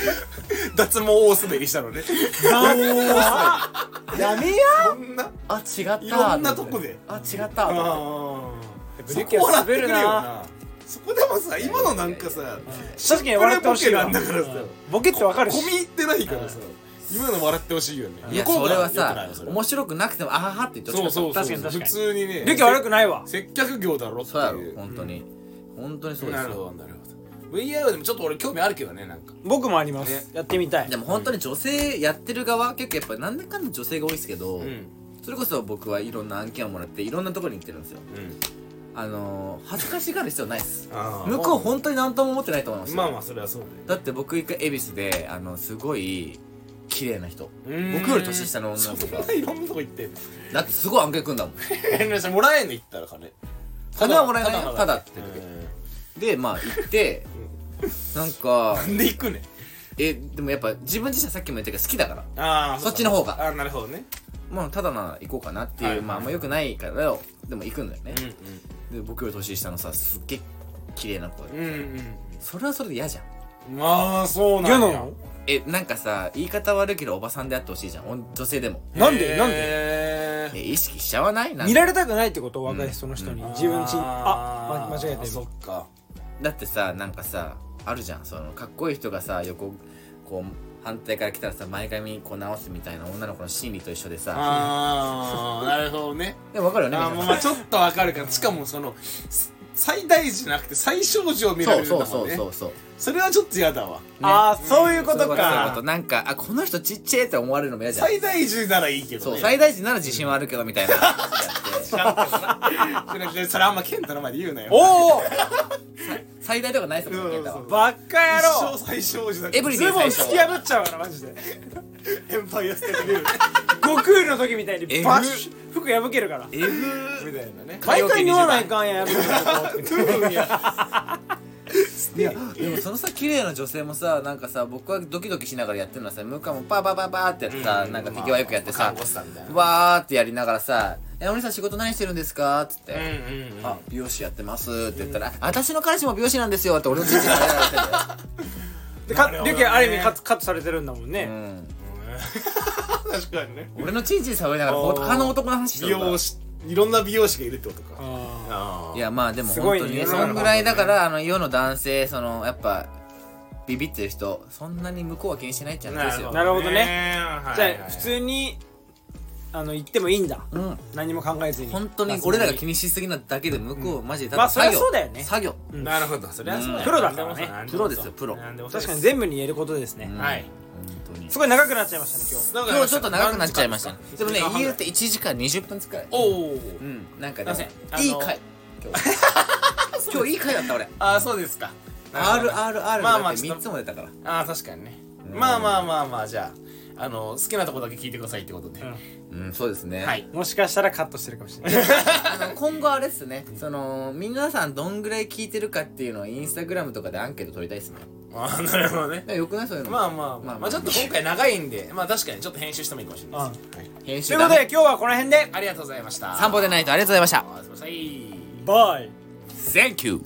(laughs) 脱毛大滑りしたのね。やめや。こんな。あ違った。いろんなとこで。あ違った。あブリッケは滑るな。そこでもさ今のなんかさ確かに笑ってほしいなわ。んだからさボケってわかるし込み入ってないからさ。今の笑ってほしいよね。いやそうれはさ面白くなくてもあははって言ってほしかったそうそうそう確かに確かに。普通にね。リュキ悪くないわ。接客業だろってそうやろいう本当に。本当にそうでなるすよほどなるほど VR でもちょっと俺興味あるけどねなんか。僕もあります。ね。やってみたい。でも本当に女性やってる側結構やっぱなんだかんだ女性が多いですけど、うん。それこそ僕はいろんな案件をもらっていろんなところに行ってるんですよ。うん。あのー、恥ずかしがる必要ないです。あー。向こう本当に何とも思ってないと思いますよ、まあまあそれはそうだって僕一回恵比寿であのすごい綺麗な人。だよ僕より年下の女その子が。んないろんなとこ行ってだってすごい案件組んだもん。(laughs) えもらえんの行ったら金。金はもらえないよ。ただってうでまあ行ってなんかんなんで行くねん？えでもやっぱ自分自身さっきも言ったけど好きだから。ああそっちの方が。ああなるほどね。まあただなら行こうかなっていう、はい。まああんま良くないからでも行くんだよね。う、んで僕より年下のさすっげえ綺麗な子で、うんうん。それはそれで嫌じゃん。うんまあそうなんや。嫌なの？えなんかさ言い方悪いけどおばさんであってほしいじゃん。お女性でも。なんで？なんで？でえ意識しちゃわない？なんか見られたくないってこと？若い人の人に。うん。自分ちあま間違えてる。そっかだってさなんかさあるじゃん。そのかっこいい人がさ横こう反対から来たらさ前髪こう直すみたいな女の子の心理と一緒でさ。ああなるほどね。でも分かるよねあまあまあちょっとわかるか。らしかもそのす最大時じゃなくて最小時を見られそうるんだもんね。そうそうそうそうそれはちょっと嫌だわ。ああそういうことそういうことそういうこかと。なんかあこの人ちっちゃいって思われるのも嫌じゃん。最大時ならいいけどね。そう最大時なら自信はあるけどみたいな。(laughs) それあんま健太の前で言うなよ。おお最大とかないですもんね健太は。バッカ野郎。一生最小時だ。エブリデイズボン突き破っちゃうからマジで。エンパイアステートビル悟空の時みたいにえバッシュ服破けるから。えぐみたいな。ね毎回ないかんややめろ (laughs) いやでもそのさ綺麗な女性もさなんかさ僕はドキドキしながらやってるのはさ向こうもパーパーパーパーってやってさ、なんか手際よくやってさわーってやりながらさ「えお兄さん仕事何してるんですか?」っつって、うんうんあ美容師やってますって言ったら「私の彼氏も美容師なんですよ」って俺の父にね。ある意味カットカットされてるんだもんね、うん。(laughs) 確かにね。俺のチンチン触りながら他の男の話して美る。から容師いろんな美容師がいるってことか。ああいやまあでも本当にねそんぐらいだからあの世の男性そのやっぱビビってる人そんなに向こうは気にしないっちゃうんですよなるほどね。はい。じゃあ普通にあの言ってもいいんだ。うん。何も考えずに。本当に俺らが気にしすぎなだけで向こうマジで。まあそりゃ多分作業。そうだよね。作業。うん。なるほど。それはそうだよ。プロだからね。プロですよプロ。確かに全部に言えることですね、うん。はい。本当に。すごい長くなっちゃいましたね今日。今日ちょっと長くなっちゃいましたね。でもね言言うて1時間20分使い。おおうん。なんかすいねません。あのいい回。今日。(laughs) 今日いい回だった俺。ああそうですか。RRR まあまあだって3つも出たから。ああ確かにね。まあまあまあまあじゃああの好きなとこだけ聞いてくださいってことで、うん。そうですね。はい。もしかしたらカットしてるかもしれない。あ (laughs) の今後あれっすね。その皆さんどんぐらい聞いてるかっていうのをインスタグラムとかでアンケート取りたいっすね。ああなるほどね。よくない？そういうの。まあまあまあ、まあまあ。まあ、ちょっと今回長いんでまあ確かにちょっと編集してもいいかもしれないです、はい、編集ということで今日はこの辺でありがとうございました。散歩でないとありがとうございました。あすいませんバイ。Thank you